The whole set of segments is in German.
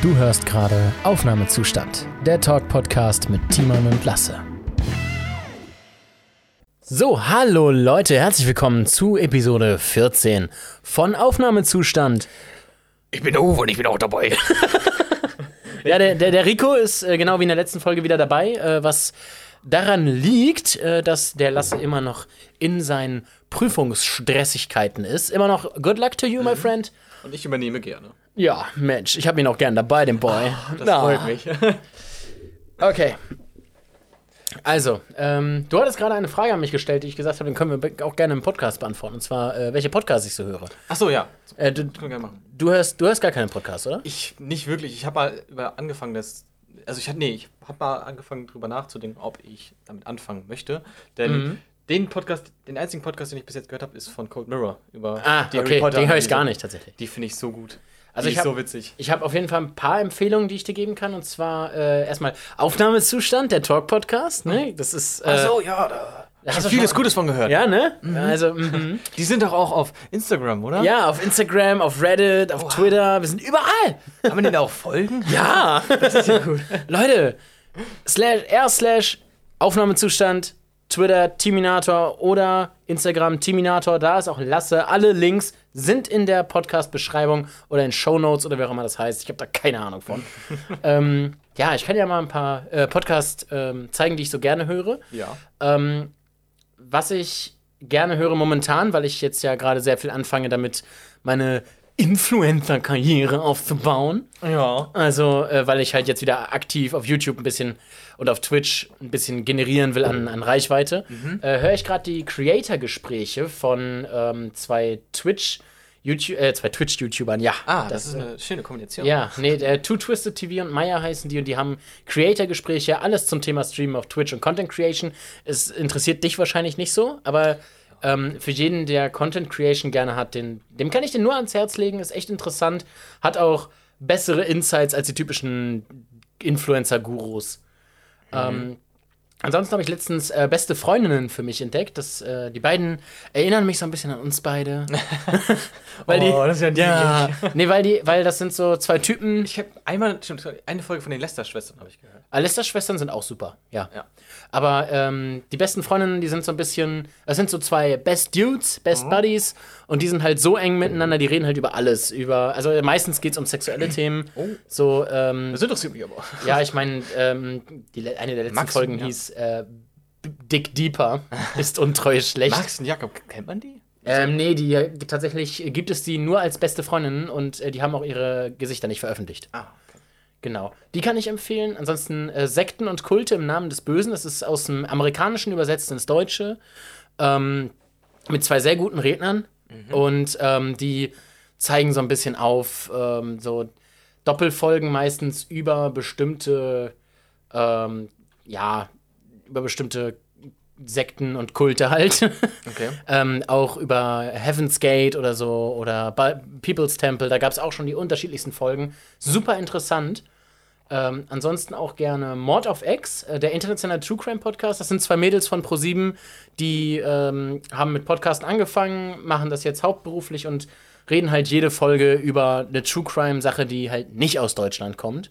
Du hörst gerade Aufnahmezustand, der Talk-Podcast mit Timon und Lasse. So, hallo Leute, herzlich willkommen zu Episode 14 von Aufnahmezustand. Ich bin der Uwe und ich bin auch dabei. Ja, der, der, der Rico ist äh, genau wie in der letzten Folge wieder dabei, äh, was daran liegt, äh, dass der Lasse immer noch in seinen Prüfungsstressigkeiten ist. Immer noch good luck to you, my friend. Und ich übernehme gerne. Ja, Mensch, ich habe ihn auch gern dabei, den Boy. Das Na. freut mich. Okay. Also, ähm, du hattest gerade eine Frage an mich gestellt, die ich gesagt habe, den können wir auch gerne im Podcast beantworten. Und zwar, äh, welche Podcasts ich so höre. Achso, ja. Äh, du, Können wir gerne machen. du, hörst, du hörst gar keinen Podcast, oder? Ich nicht wirklich. Ich habe mal angefangen, das. Also ich hatte, nee, ich habe mal angefangen, drüber nachzudenken, ob ich damit anfangen möchte. Denn Mhm. Den Podcast, den einzigen Podcast, den ich bis jetzt gehört habe, ist von Cold Mirror über Ah, die Harry okay, Potter den höre ich gar nicht tatsächlich. Die finde ich so gut. Also die ich hab- so witzig. Ich habe auf jeden Fall ein paar Empfehlungen, die ich dir geben kann. Und zwar äh, erstmal Aufnahmezustand, der Talk-Podcast. Ne? Das ist. Äh, Achso, ja, da. Ich hast du vieles Gutes von gehört. Ja, ne? Also, mhm. Die sind doch auch auf Instagram, oder? ja, auf Instagram, auf Reddit, auf Twitter, wir sind überall. Kann man denen da auch folgen? Ja, das ist ja gut. Leute, slash, r slash Aufnahmezustand, Twitter, Timinator oder Instagram, Timinator, da ist auch Lasse. Alle Links sind in der Podcast-Beschreibung oder in Shownotes oder wie auch immer das heißt. Ich habe da keine Ahnung von. ähm, ja, ich kann ja mal ein paar äh, Podcasts ähm, zeigen, die ich so gerne höre. Ja. Ähm, was ich gerne höre momentan, weil ich jetzt ja gerade sehr viel anfange, damit meine Influencer-Karriere aufzubauen. Ja. Also, äh, weil ich halt jetzt wieder aktiv auf YouTube ein bisschen und auf Twitch ein bisschen generieren will an, an Reichweite, äh, höre ich gerade die Creator-Gespräche von ähm, zwei Twitch- YouTube, äh, zwei Twitch-YouTubern, ja. Ah, das, ist eine schöne Kombination. Ja, nee, äh, Two Twisted TV und Maya heißen die und die haben Creator-Gespräche, alles zum Thema Streamen auf Twitch und Content Creation. Es interessiert dich wahrscheinlich nicht so, aber ähm, für jeden, der Content Creation gerne hat, den, dem kann ich den nur ans Herz legen, ist echt interessant, hat auch bessere Insights als die typischen Influencer-Gurus. Ähm, ansonsten habe ich letztens äh, beste Freundinnen für mich entdeckt. Das, äh, die beiden erinnern mich so ein bisschen an uns beide. weil die, Oh, das ist ja niedlich. nee, weil die, weil das sind so zwei Typen. Ich habe einmal, stimmt, eine Folge von den Lester-Schwestern habe ich gehört. Alester-Schwestern sind auch super, ja. Ja. Aber ähm, die besten Freundinnen, die sind so ein bisschen, das sind so zwei Best Dudes, Best Mhm. Buddies und die sind halt so eng miteinander, die reden halt über alles. Über, also meistens geht es um sexuelle Themen. Oh. So, ähm, Das interessiert mich aber. ja, ich meine, ähm, die eine der letzten Max, Folgen ja. hieß äh, Dick Deeper, ist untreue schlecht. Max und Jakob, kennt man die? Ähm, nee, die tatsächlich gibt es die nur als beste Freundinnen und äh, die haben auch ihre Gesichter nicht veröffentlicht. Ah, Genau. Die kann ich empfehlen. Ansonsten äh, Sekten und Kulte im Namen des Bösen. Das ist aus dem Amerikanischen übersetzt ins Deutsche. Ähm, mit zwei sehr guten Rednern. Und ähm, die zeigen so ein bisschen auf, ähm, so Doppelfolgen meistens über bestimmte, ähm, ja, über bestimmte Sekten und Kulte halt. okay. ähm, auch über Heaven's Gate oder so oder Ba- People's Temple, da gab es auch schon die unterschiedlichsten Folgen. Super interessant. Ähm, ansonsten auch gerne Mord of X, äh, der internationale True Crime Podcast. Das sind zwei Mädels von Pro7, die ähm, haben mit Podcasten angefangen, machen das jetzt hauptberuflich und reden halt jede Folge über eine True Crime Sache, die halt nicht aus Deutschland kommt,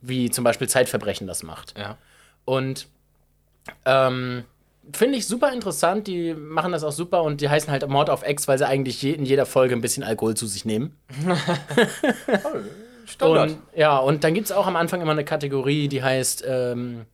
wie zum Beispiel Zeitverbrechen das macht. Ja. Und ähm, finde ich super interessant. Die machen das auch super und die heißen halt Mord auf Ex, weil sie eigentlich je, in jeder Folge ein bisschen Alkohol zu sich nehmen. Standard. Und, ja, und dann gibt es auch am Anfang immer eine Kategorie, die heißt ähm,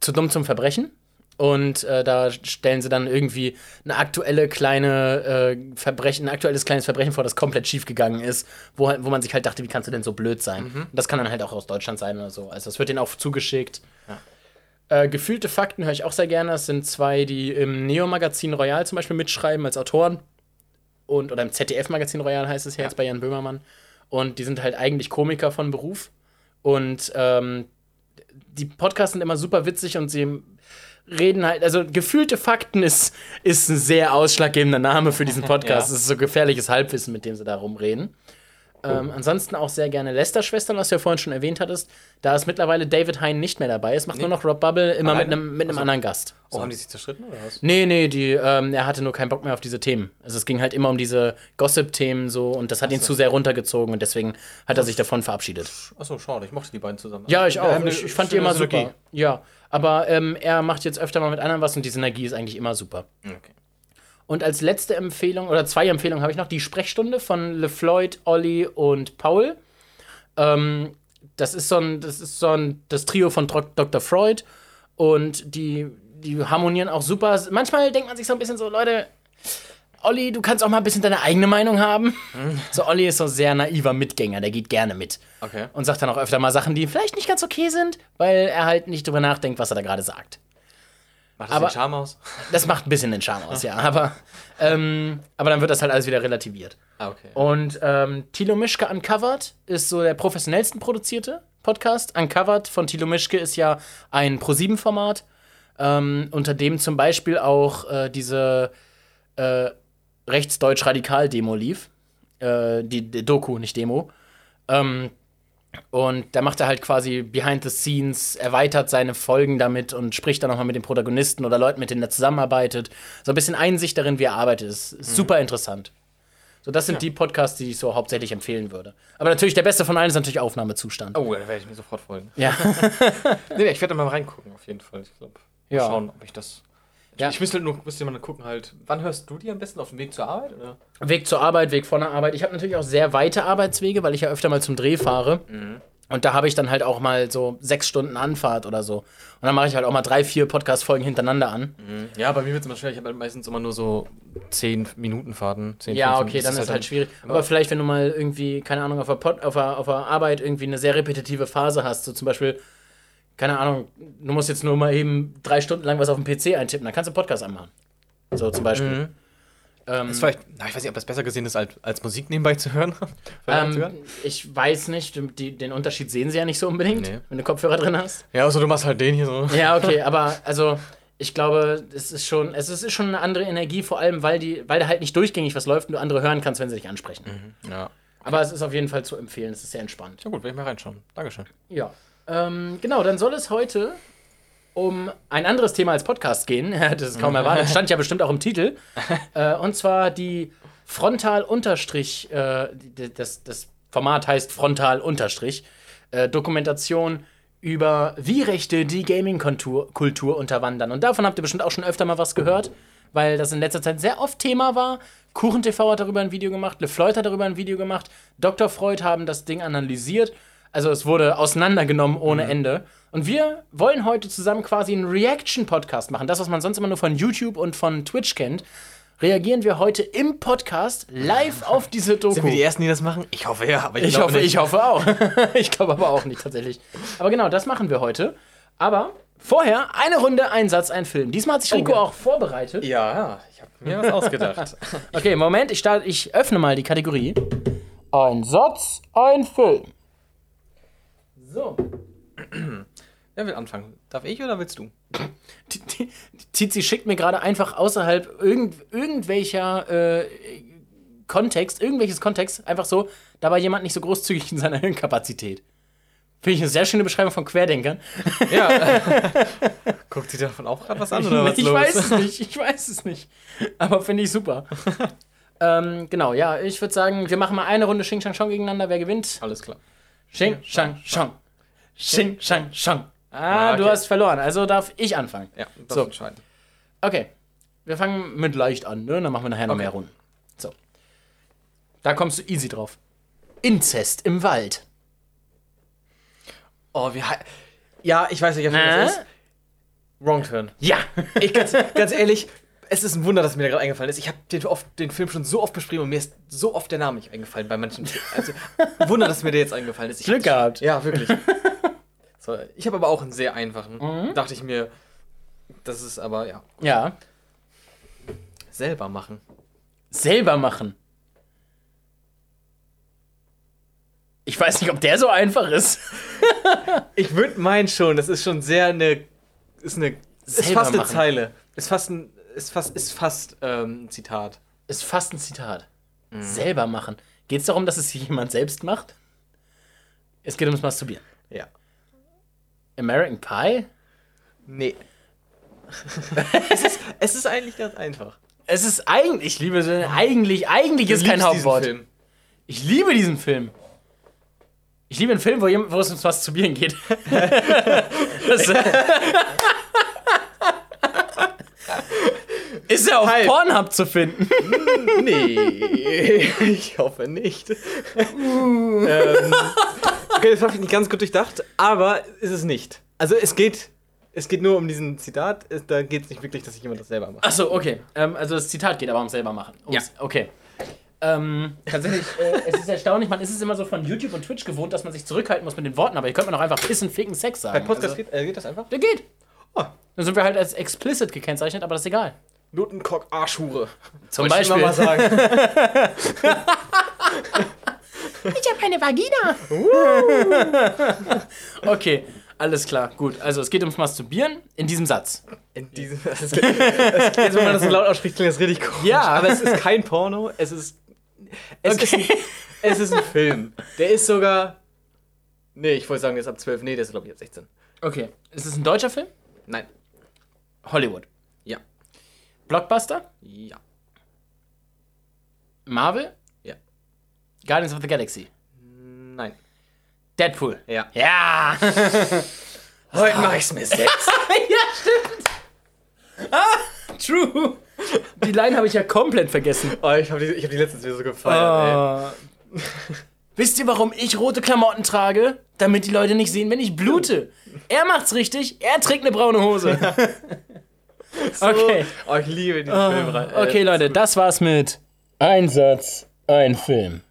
Zu dumm zum Verbrechen. Und äh, da stellen sie dann irgendwie eine aktuelle kleine äh, Verbrechen, ein aktuelles kleines Verbrechen vor, das komplett schief gegangen ist, wo, halt- wo man sich halt dachte, wie kannst du denn so blöd sein? Und das kann dann halt auch aus Deutschland sein oder so. Also das wird denen auch zugeschickt. Äh, gefühlte Fakten höre ich auch sehr gerne. Das sind zwei, die im Neo-Magazin Royal zum Beispiel mitschreiben als Autoren. Und, oder im ZDF-Magazin Royal heißt es ja, jetzt bei Jan Böhmermann. Und die sind halt eigentlich Komiker von Beruf. Und ähm, die Podcasts sind immer super witzig und sie reden halt, also gefühlte Fakten ist, ist ein sehr ausschlaggebender Name für diesen Podcast. Ja. Es ist so gefährliches Halbwissen, mit dem sie da rumreden. Ähm, ansonsten auch sehr gerne Lester-Schwestern, was du ja vorhin schon erwähnt hattest. Da ist mittlerweile David Hein nicht mehr dabei. Es macht nur noch Rob Bubble, immer mit Alleine? einem, mit einem Also- anderen Gast. Oh, haben die sich zerstritten oder was? Nee, nee, die, ähm, er hatte nur keinen Bock mehr auf diese Themen. Also es ging halt immer um diese Gossip-Themen so und das hat ihn zu sehr runtergezogen und deswegen hat er sich davon verabschiedet. Achso, schade, ich mochte die beiden zusammen. Ja, ich auch. eine Ich, ich fand die immer Synergie. super. Ja, aber ähm, er macht jetzt öfter mal mit anderen was und die Synergie ist eigentlich immer super. Okay. Und als letzte Empfehlung, oder zwei Empfehlungen habe ich noch, die Sprechstunde von LeFloid, Olli und Paul. Ähm, das ist so ein, das ist so ein, das Trio von Dr. Freud und die, die harmonieren auch super. Manchmal denkt man sich so ein bisschen so, Leute, Olli, du kannst auch mal ein bisschen deine eigene Meinung haben. So, Olli ist so ein sehr naiver Mitgänger, der geht gerne mit. Okay. Und sagt dann auch öfter mal Sachen, die vielleicht nicht ganz okay sind, weil er halt nicht drüber nachdenkt, was er da gerade sagt. Macht das Aber- den Charme aus? Das macht ein bisschen den Charme aus, ja. Aber, ähm, aber dann wird das halt alles wieder relativiert. Ah, okay. Und ähm, Thilo Mischke Uncovered ist so der professionellsten produzierte Podcast. Uncovered von Thilo Mischke ist ja ein Pro-7-Format, ähm, unter dem zum Beispiel auch äh, diese äh, Rechtsdeutsch-Radikal-Demo lief. Äh, die, die Doku, nicht Demo. Ähm, und da macht er halt quasi behind the scenes, erweitert seine Folgen damit und spricht dann nochmal mit den Protagonisten oder Leuten, mit denen er zusammenarbeitet. So ein bisschen Einsicht darin, wie er arbeitet. Ist, ist super interessant. So, das sind die Podcasts, die ich so hauptsächlich empfehlen würde. Aber natürlich, der beste von allen ist natürlich Aufnahmezustand. Oh, da werde ich mir sofort folgen. Ja. Nee, ich werde da mal reingucken, auf jeden Fall. Ich glaube, Ja. schauen, ob ich das. Ja. Ich müsste halt nur, müsste mal gucken halt. Wann hörst du die am besten auf dem Weg zur Arbeit? Oder? Weg zur Arbeit, Weg von der Arbeit. Ich habe natürlich auch sehr weite Arbeitswege, weil ich ja öfter mal zum Dreh fahre. Und da habe ich dann halt auch mal so sechs Stunden Anfahrt oder so. Und dann mache ich halt auch mal drei, vier Podcast-Folgen hintereinander an. Ja, bei mir wird es immer schwer. Ich habe halt meistens immer nur so 10 Minuten Fahrten. 10, Ja, 15. okay, dann ist halt schwierig. immer- Aber vielleicht, wenn du mal irgendwie, keine Ahnung, auf der, Pod, auf, der, auf der Arbeit irgendwie eine sehr repetitive Phase hast, so zum Beispiel, keine Ahnung, du musst jetzt nur mal eben drei Stunden lang was auf dem PC eintippen, dann kannst du einen Podcast anmachen. So zum Beispiel. Mhm. Ähm, ist vielleicht, na, ich weiß nicht, ob das besser gesehen ist, als, als Musik nebenbei zu hören. Zu ähm, hören. ich weiß nicht, die, den Unterschied sehen sie ja nicht so unbedingt, Nee. wenn du Kopfhörer drin hast. Ja, also du machst halt den hier so. Ja, okay, aber also ich glaube, es ist schon, es ist schon eine andere Energie, vor allem, weil die, weil da halt nicht durchgängig was läuft und du andere hören kannst, wenn sie dich ansprechen. Ja. Aber es ist auf jeden Fall zu empfehlen, es ist sehr entspannt. Ja gut, werde ich mal reinschauen. Dankeschön. Ja. Ähm, genau, dann soll es heute um ein anderes Thema als Podcast gehen. Das ist kaum erwartet. Stand ja bestimmt auch im Titel. äh, und zwar die Frontal-Unterstrich, äh, die- das, das Format heißt Frontal-Unterstrich, äh, Dokumentation über wie Rechte die Gaming-Kultur Kultur unterwandern. Und davon habt ihr bestimmt auch schon öfter mal was gehört, weil das in letzter Zeit sehr oft Thema war. KuchenTV hat darüber ein Video gemacht, LeFloid hat darüber ein Video gemacht, Dr. Freud haben das Ding analysiert. Also es wurde auseinandergenommen ohne Ende. Und wir wollen heute zusammen quasi einen Reaction-Podcast machen. Das, was man sonst immer nur von YouTube und von Twitch kennt, reagieren wir heute im Podcast live auf diese Doku. Sind wir die Ersten, die das machen? Ich hoffe ja, aber Ich glaube hoffe, nicht. ich hoffe auch. ich glaube aber auch nicht tatsächlich. Aber genau, das machen wir heute. Aber vorher eine Runde, ein Satz, ein Film. Diesmal hat sich Rico ja. auch vorbereitet. Ja, ja, ich habe mir was ausgedacht. Okay, Moment, ich, starte, ich öffne mal die Kategorie. Ein Satz, ein Film. So. Wer will anfangen? Darf ich oder willst du? Tizi schickt mir gerade einfach außerhalb irgend, irgendwelcher äh, Kontext, irgendwelches Kontext, einfach so, da war jemand nicht so großzügig in seiner Hirnkapazität. Finde ich eine sehr schöne Beschreibung von Querdenkern. Ja. Guckt sie davon auch gerade was an oder was ich los? weiß es nicht, ich weiß es nicht. Aber finde ich super. ähm, genau, ja, ich würde sagen, wir machen mal eine Runde Xing Shang Chong gegeneinander. Wer gewinnt? Alles klar. Xing Shang Chong. Xing Shang Chong. Ah, Ah, du okay. hast verloren, also darf ich anfangen. Ja, das So. entscheiden. Okay. Wir fangen mit leicht an, ne? Dann machen wir nachher noch Okay. mehr Runden. So. Da kommst du easy drauf. Inzest im Wald. Oh, wie Ja, ich weiß nicht, ob Äh? das ist. Wrong Turn. Ja. Ich ganz, ganz ehrlich, es ist ein Wunder, dass mir der gerade eingefallen ist. Ich habe den, den Film schon so oft beschrieben und mir ist so oft der Name nicht eingefallen bei manchen. Also, Wunder, dass mir der jetzt eingefallen ist. Ich Glück gehabt. Ja, wirklich. So, ich habe aber auch einen sehr einfachen. Mhm. Dachte ich mir, das ist aber, ja, Ja. selber machen. Selber machen. Ich weiß nicht, ob der so einfach ist. Ich würde meinen schon, das ist schon sehr eine. Ist eine. Ist fast eine machen. Zeile. Ist fast ein. Ist fast, ist fast ähm, ein Zitat. Ist fast ein Zitat. Selber machen. Geht es darum, dass es jemand selbst macht? Es geht ums Masturbieren. Ja. American Pie? Nee. es, ist, es ist eigentlich ganz einfach. Es ist eigentlich, ich liebe so, eigentlich, eigentlich ist kein Hauptwort. Film. Ich liebe diesen Film. Ich liebe einen Film, wo, jem- wo es ums Masturbieren geht. das, ist ja auf Halt. Pornhub zu finden. Nee, ich hoffe nicht. ähm, okay, das habe ich nicht ganz gut durchdacht, aber ist es nicht. Also es geht, es geht nur um diesen Zitat. Da geht es nicht wirklich, dass sich jemand das selber macht. Achso, okay. Ähm, also das Zitat geht aber ums selber machen. Ums, Okay. Ähm, tatsächlich, äh, es ist erstaunlich, man ist es immer so von YouTube und Twitch gewohnt, dass man sich zurückhalten muss mit den Worten, aber hier könnte man auch einfach pissen, ficken, Sex sagen. Bei Podcast also, geht, äh, geht das einfach? der geht. Oh, Dann sind wir halt als explicit gekennzeichnet, aber das ist egal. Lutenkock Arschhure. Zum ich Beispiel. immer mal sagen. Ich habe eine Vagina. okay, alles klar, gut. Also es geht ums Masturbieren in diesem Satz. In diesem, das, jetzt, wenn man das so laut ausspricht, klingt das richtig komisch. Ja. aber es ist kein Porno. Es ist, es, ist ein, Okay. es ist ein Film. Der ist sogar. Nee, ich wollte sagen, der ist ab 12. Nee, der ist, glaube ich, ab 16. Okay, ist es ein deutscher Film? Nein. Hollywood. Ja. Blockbuster? Ja. Marvel? Guardians of the Galaxy? Nein. Deadpool? Ja. Ja! Heute mach ich's mir selbst. ja, stimmt! Ah, true! Die Line habe ich ja komplett vergessen. Oh, ich habe die, ich hab die letztens wieder so gefeiert, ey. Wisst ihr, warum ich rote Klamotten trage? Damit die Leute nicht sehen, wenn ich blute. Er macht's richtig, er trägt eine braune Hose. okay. Oh, ich liebe diesen Film. rein. Äh, Okay, Leute, das war's mit Ein Satz, ein Film.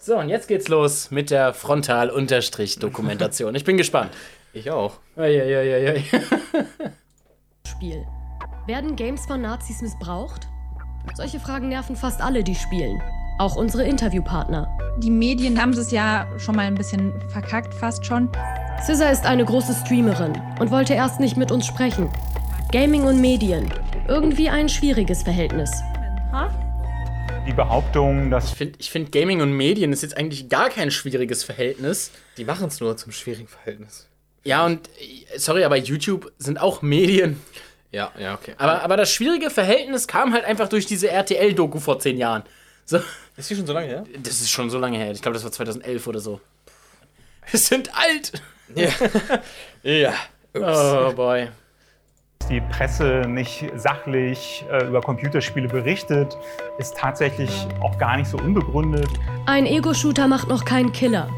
So, und jetzt geht's los mit der Frontal-Dokumentation. Ich bin gespannt. Ich auch. Eieieiei. Spiel. Werden Games von Nazis missbraucht? Solche Fragen nerven fast alle, die spielen. Auch unsere Interviewpartner. Die Medien haben es ja schon mal ein bisschen verkackt, fast schon. Scissor ist eine große Streamerin und wollte erst nicht mit uns sprechen. Gaming und Medien. Irgendwie ein schwieriges Verhältnis. Die Behauptung, dass Ich finde, ich find Gaming und Medien ist jetzt eigentlich gar kein schwieriges Verhältnis. Die machen es nur zum schwierigen Verhältnis. Ja, und äh, sorry, aber YouTube sind auch Medien. Ja, ja, okay. Aber, aber das schwierige Verhältnis kam halt einfach durch diese RTL-Doku vor zehn Jahren. So, Ist die schon so lange her? das ist schon so lange her. Ich glaube, das war 2011 oder so. Wir sind alt. Ja. ja. Oh boy. Die Presse nicht sachlich äh, über Computerspiele berichtet, ist tatsächlich auch gar nicht so unbegründet. Ein Ego-Shooter macht noch keinen Killer.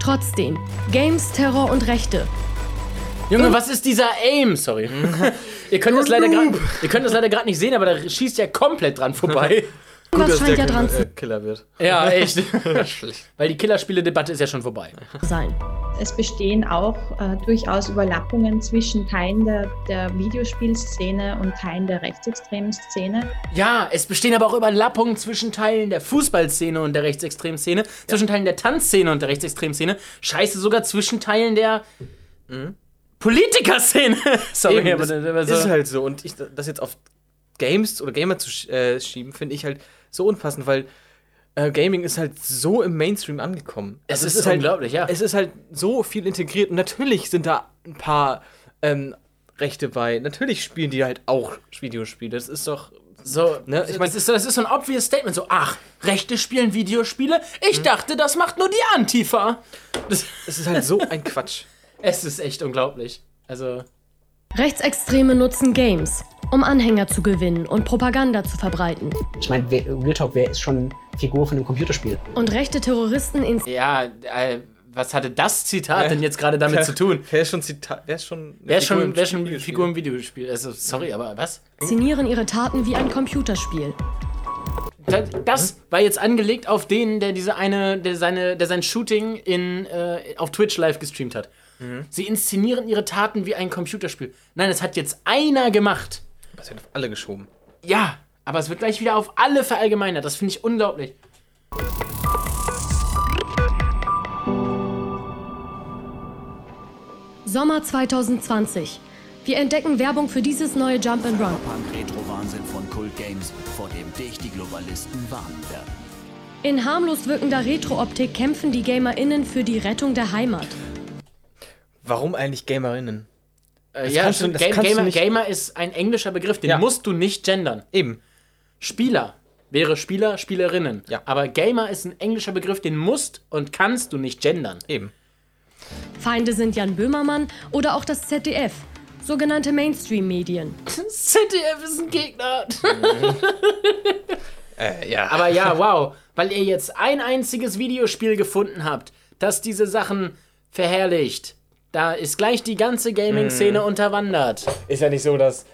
Trotzdem, Games, Terror und Rechte. Junge, was ist dieser Aim? Sorry. ihr könnt das leider gerade, ihr könnt das leider gerade nicht sehen, aber da schießt ja komplett dran vorbei. Was scheint ja dran äh, zu Killer wird. ja, echt. Weil die Killerspiele-Debatte ist ja schon vorbei. sein. Es bestehen auch äh, durchaus Überlappungen zwischen Teilen der, der Videospielszene und Teilen der rechtsextremen Szene. Ja, es bestehen aber auch Überlappungen zwischen Teilen der Fußballszene und der rechtsextremen Szene, zwischen Teilen der Tanzszene und der rechtsextremen Szene, scheiße, sogar zwischen Teilen der Politikerszene. Sorry, Eben, aber das das, aber so. ist halt so. Und ich, das jetzt auf Games oder Gamer zu sch äh, schieben, finde ich halt so unpassend, weil äh, Gaming ist halt so im Mainstream angekommen. Es Also ist halt, unglaublich, ja. Es ist halt so viel integriert. Und natürlich sind da ein paar ähm, Rechte bei. Natürlich spielen die halt auch Videospiele. Das ist doch. So, Ne, ich meine, das, ist so- das ist so ein obvious Statement. So, ach, Rechte spielen Videospiele? Ich dachte, das macht nur die Antifa. Das, Es ist halt so ein Quatsch. es ist echt unglaublich. Also, Rechtsextreme nutzen Games, um Anhänger zu gewinnen und Propaganda zu verbreiten. Ich meine, wer- Real Talk, wer ist schon Figur von einem Computerspiel? Und rechte Terroristen ins ja, äh, was hatte das Zitat denn jetzt gerade damit zu tun? Wer ist schon Zitat? Wer ist schon. eine Wer ist Figur schon, im wer ist schon Videospiel? Figur im Videospiel? Also, sorry, aber was? inszenieren ihre Taten wie ein Computerspiel. Das, das war jetzt angelegt auf den, der diese eine, der seine, der sein Shooting in, äh, auf Twitch live gestreamt hat. Sie inszenieren ihre Taten wie ein Computerspiel. Nein, es hat jetzt einer gemacht. Das wird auf alle geschoben. Ja, aber es wird gleich wieder auf alle verallgemeinert. Das finde ich unglaublich. Sommer 2020. Wir entdecken Werbung für dieses neue Jump'n'Run. Punk Retro Wahnsinn von Kult Games, vor dem dich die Globalisten warnen werden. In harmlos wirkender Retro-Optik kämpfen die GamerInnen für die Rettung der Heimat. Warum eigentlich GamerInnen? Äh, Das ja, kannst du- das Ga- kannst du Gamer, nicht- Gamer ist ein englischer Begriff, den Ja. musst du nicht gendern. Eben. Spieler wäre Spieler, Spielerinnen. Ja. Aber Gamer ist ein englischer Begriff, den musst und kannst du nicht gendern. Eben. Feinde sind Jan Böhmermann oder auch das ZDF, sogenannte Mainstream-Medien. ZDF ist ein Gegner. Äh, ja. Aber ja, wow, weil ihr jetzt ein einziges Videospiel gefunden habt, das diese Sachen verherrlicht. Da ist gleich die ganze Gaming-Szene unterwandert. ist ja nicht so, dass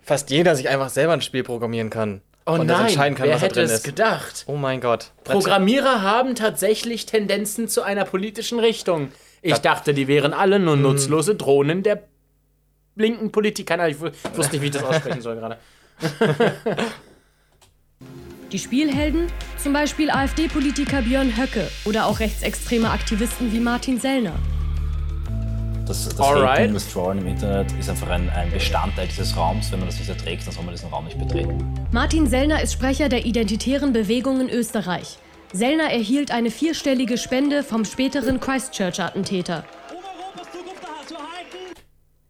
fast jeder sich einfach selber ein Spiel programmieren kann. Oh und das nein, entscheiden kann, wer was hätte drin es ist. gedacht? Oh mein Gott. Programmierer haben tatsächlich Tendenzen zu einer politischen Richtung. Ich dachte, die wären alle nur nutzlose Drohnen der linken Politiker. Nein, Ich wu- ich wusste nicht, wie ich das aussprechen soll gerade. Die Spielhelden, zum Beispiel AfD-Politiker Björn Höcke oder auch rechtsextreme Aktivisten wie Martin Sellner. Das, das Alright. Das Trollen im Internet ist einfach ein, ein Bestandteil dieses Raums. Wenn man das nicht erträgt, dann soll man diesen Raum nicht betreten. Martin Sellner ist Sprecher der Identitären Bewegung in Österreich. Sellner erhielt eine vierstellige Spende vom späteren Christchurch-Attentäter.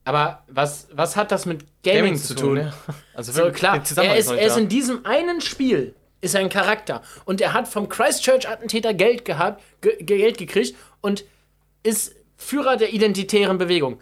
Aber was, was hat das mit Gaming, zu tun? ja. Also So klar, er ist, er ist in diesem einen Spiel ist ein Charakter und er hat vom Christchurch-Attentäter Geld gehabt, ge Geld gekriegt und ist Führer der identitären Bewegung.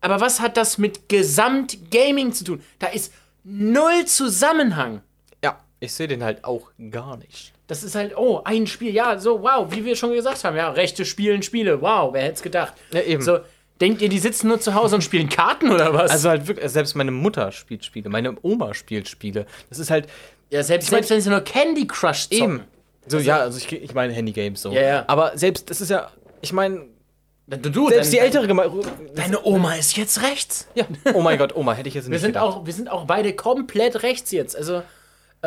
Aber was hat das mit Gesamt-Gaming zu tun? Da ist null Zusammenhang. Ja, ich sehe den halt auch gar nicht. Das ist halt, oh, ein Spiel, ja, so, wow, wie wir schon gesagt haben, ja, Rechte spielen Spiele, wow, wer hätte es gedacht? Ja, eben. So, denkt ihr, die sitzen nur zu Hause und spielen Karten oder was? Also halt wirklich, selbst meine Mutter spielt Spiele, meine Oma spielt Spiele. Das ist halt ja, selbst, selbst wenn sie nur Candy Crush zocken. eben. So, ja, also ich, ich meine Handygames so. Ja, ja. Aber selbst, das ist ja, ich meine, Du, du, selbst die dein- ältere Gemeinde. Deine Oma ist jetzt rechts. Ja. Oh mein Gott, Oma, hätte ich jetzt nicht Wir sind, gedacht. auch, wir sind auch beide komplett rechts jetzt. Also.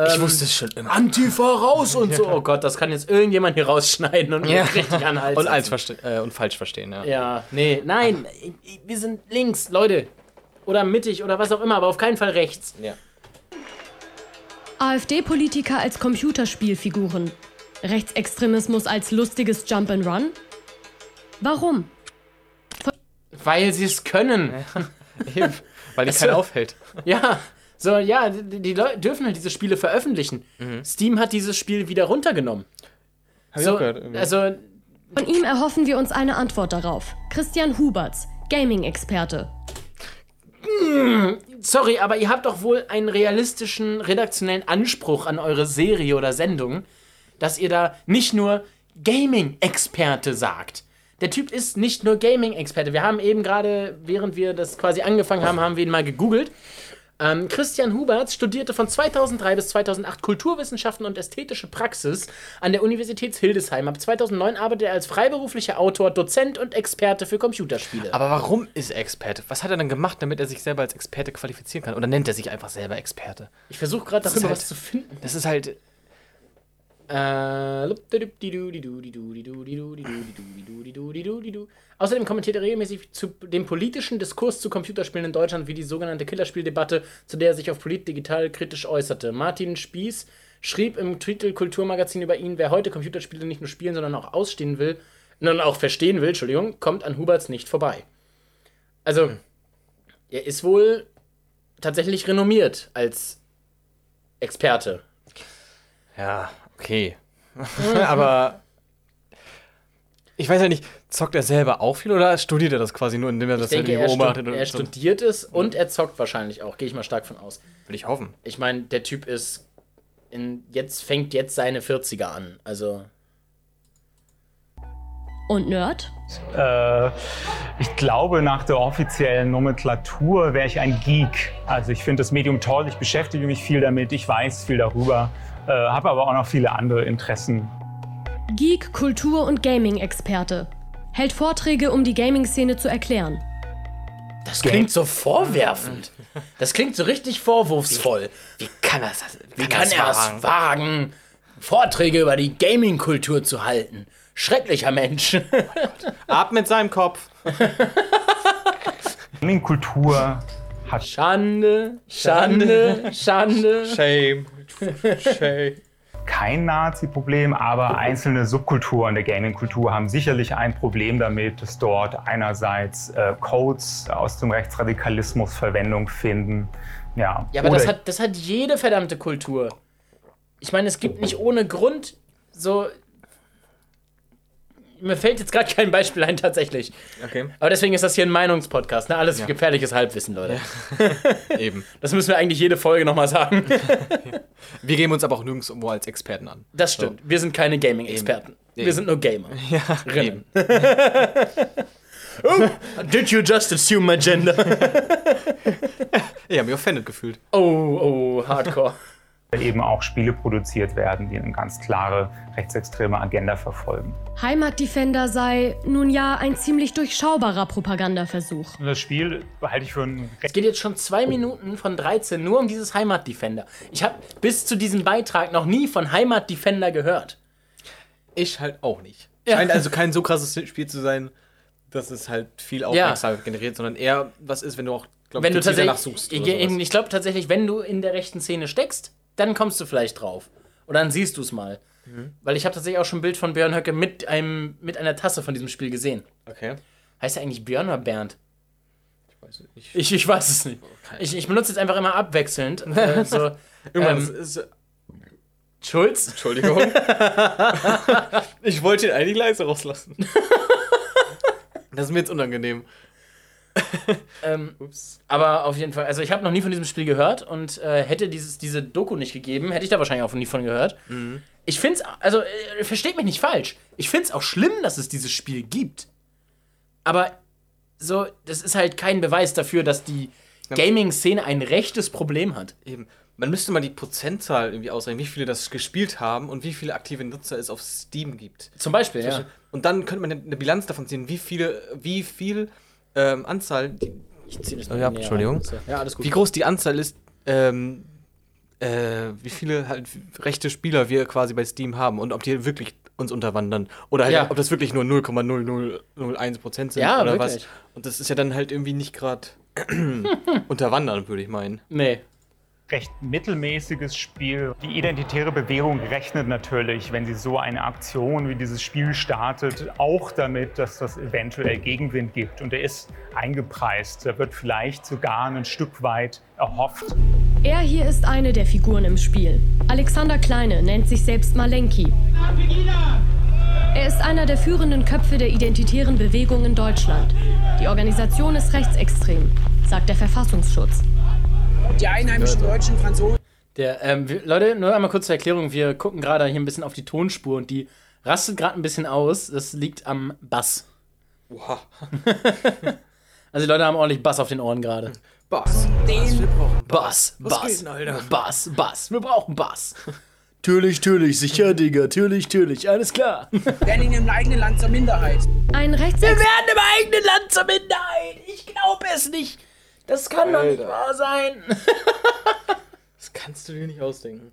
ich ähm, wusste es schon immer. Antifa raus und so. Oh Gott, das kann jetzt irgendjemand hier rausschneiden und Ja. mich richtig anhalten. Und, verste äh, und falsch verstehen, ja. Ja, nee, nein. Wir sind links, Leute. Oder mittig oder was auch immer, aber auf keinen Fall rechts. ja. AfD-Politiker als Computerspielfiguren. Rechtsextremismus als lustiges Jump-and-Run? Warum? Weil sie es können. Eben, weil die keiner aufhält. Ja. So, ja, die, die Leute dürfen halt diese Spiele veröffentlichen. Steam hat dieses Spiel wieder runtergenommen. Hab ich So, auch gehört. irgendwie. also, Von ihm erhoffen wir uns eine Antwort darauf. Christian Huberts, Gaming-Experte. sorry, aber ihr habt doch wohl einen realistischen, redaktionellen Anspruch an eure Serie oder Sendung, dass ihr da nicht nur Gaming-Experte sagt. Der Typ ist nicht nur Gaming-Experte. Wir haben eben gerade, während wir das quasi angefangen haben, haben wir ihn mal gegoogelt. Ähm, Christian Huberts studierte von 2003 bis 2008 Kulturwissenschaften und ästhetische Praxis an der Universität Hildesheim. Ab 2009 arbeitet er als freiberuflicher Autor, Dozent und Experte für Computerspiele. Aber warum ist er Experte? Was hat er dann gemacht, damit er sich selber als Experte qualifizieren kann? Oder nennt er sich einfach selber Experte? ich versuche gerade darüber halt- was zu finden. Das ist halt. Äh, Außerdem kommentiert er regelmäßig zu dem politischen Diskurs zu Computerspielen in Deutschland wie die sogenannte Killerspieldebatte, zu der er sich auf Polit Digital kritisch äußerte. Martin Spieß schrieb im Titel Kulturmagazin über ihn, wer heute Computerspiele nicht nur spielen, sondern auch ausstehen will, sondern auch verstehen will, Entschuldigung, kommt an Huberts nicht vorbei. Also, er ist wohl tatsächlich renommiert als Experte. Ja, okay. Aber. Ich weiß ja nicht, zockt er selber auch viel oder studiert er das quasi nur, indem er das Ich denke, irgendwie er, beobachtet? stu und er studiert es und er zockt wahrscheinlich auch. Gehe ich mal stark von aus. Will ich hoffen. Ich meine, der Typ ist in, jetzt fängt jetzt seine 40er an. Also Und Nerd? Äh, ich glaube, nach der offiziellen Nomenklatur wäre ich ein Geek. Also ich finde das Medium toll, ich beschäftige mich viel damit, ich weiß viel darüber, äh, habe aber auch noch viele andere Interessen. Geek, Kultur- und Gaming-Experte. Hält Vorträge, um die Gaming-Szene zu erklären. das klingt so vorwerfend. Das klingt so richtig vorwurfsvoll. Wie kann er es? Wie kann er es wagen, Vorträge über die Gaming-Kultur zu halten? Schrecklicher Mensch. Ab mit seinem Kopf. Kultur hat Schande, Schande, Schande. Shame. Shame. kein Nazi-Problem, aber einzelne Subkulturen der Gaming-Kultur haben sicherlich ein Problem damit, dass dort einerseits äh, Codes aus dem Rechtsradikalismus Verwendung finden. Ja, Ja, aber das hat, das hat jede verdammte Kultur. Ich meine, es gibt nicht ohne Grund so. Mir fällt jetzt gerade kein Beispiel ein, tatsächlich. Okay, Aber deswegen ist das hier ein Meinungspodcast. Ne? Alles Ja. gefährliches Halbwissen, Leute. eben. Das müssen wir eigentlich jede Folge nochmal sagen. Wir geben uns aber auch nirgendwo als Experten an. Das stimmt. Wir sind keine Gaming-Experten. Wir sind nur Gamer. Ja, Rinnen. oh, did you just assume my gender? Ich habe mich offended gefühlt. Oh, oh, Hardcore. Eben auch Spiele produziert werden, die eine ganz klare rechtsextreme Agenda verfolgen. Heimatdefender sei nun ja ein ziemlich durchschaubarer Propagandaversuch. Und das Spiel halte ich für ein Es geht jetzt schon zwei Minuten von 13 nur um dieses Heimatdefender. Ich habe bis zu diesem Beitrag noch nie von Heimatdefender gehört. Ich halt auch nicht. Ja. Scheint also kein so krasses Spiel zu sein, dass es halt viel Aufmerksamkeit generiert, sondern eher was ist, wenn du auch, glaube Wenn du tatsächlich, suchst. ich, ich glaube tatsächlich, wenn du in der rechten Szene steckst, dann kommst du vielleicht drauf. Oder dann siehst du es mal. Mhm. Weil ich habe tatsächlich auch schon ein Bild von Björn Höcke mit, einem, mit einer Tasse von diesem Spiel gesehen. Okay. Heißt er eigentlich Björn oder Bernd? Ich weiß nicht. Ich, ich weiß es nicht. Ich, ich benutze jetzt einfach immer abwechselnd. Äh, so, Irgendwann ähm, ist, ist, Schulz? Entschuldigung. ich wollte ihn eigentlich leise rauslassen. das ist mir jetzt unangenehm. Ähm, Ups. aber auf jeden Fall, also ich habe noch nie von diesem Spiel gehört und äh, hätte dieses, diese Doku nicht gegeben, hätte ich da wahrscheinlich auch nie von gehört. Ich finde es, also äh, versteht mich nicht falsch, ich finde es auch schlimm, dass es dieses Spiel gibt. Aber so, das ist halt kein Beweis dafür, dass die Gaming-Szene ein rechtes Problem hat. Eben. Man müsste mal die Prozentzahl irgendwie ausrechnen, wie viele das gespielt haben und wie viele aktive Nutzer es auf Steam gibt. Zum Beispiel, ja. Und dann könnte man eine Bilanz davon ziehen, wie viele, wie viel ähm, Anzahl, die, Ich zieh das Ja, mal näher Entschuldigung. Ja, alles gut. wie groß die Anzahl ist, ähm, äh, wie viele halt rechte Spieler wir quasi bei Steam haben und ob die wirklich uns unterwandern. Oder halt, Ja. ob das wirklich nur 0,0001% sind Ja, oder wirklich. was. Und das ist ja dann halt irgendwie nicht gerade unterwandern, würde ich meinen. Nee. Recht mittelmäßiges Spiel. Die identitäre Bewegung rechnet natürlich, wenn sie so eine Aktion wie dieses Spiel startet, auch damit, dass das eventuell Gegenwind gibt. Und der ist eingepreist. Da wird vielleicht sogar ein Stück weit erhofft. Er hier ist eine der Figuren im Spiel. Alexander Kleine nennt sich selbst Malenki. Er ist einer der führenden Köpfe der identitären Bewegung in Deutschland. Die Organisation ist rechtsextrem, sagt der Verfassungsschutz. Die einheimischen Deutschen, Franzosen. Der, ähm, wir, Leute, nur einmal kurz zur Erklärung. Wir gucken gerade hier ein bisschen auf die Tonspur und die rastet gerade ein bisschen aus. Das liegt am Bass. Wow. Also die Leute haben ordentlich Bass auf den Ohren gerade. Bass. Den Bass, Bass? Bass, Bass. Wir brauchen Bass. Türlich, türlich, sicher, Digga. Türlich, türlich. Alles klar. Wir werden in ihrem eigenen Land zur Minderheit. Ein Rechtsextrem. werden im eigenen Land zur Minderheit. Ich glaube es nicht. Das kann doch nicht Alter. wahr sein. Das kannst du dir nicht ausdenken.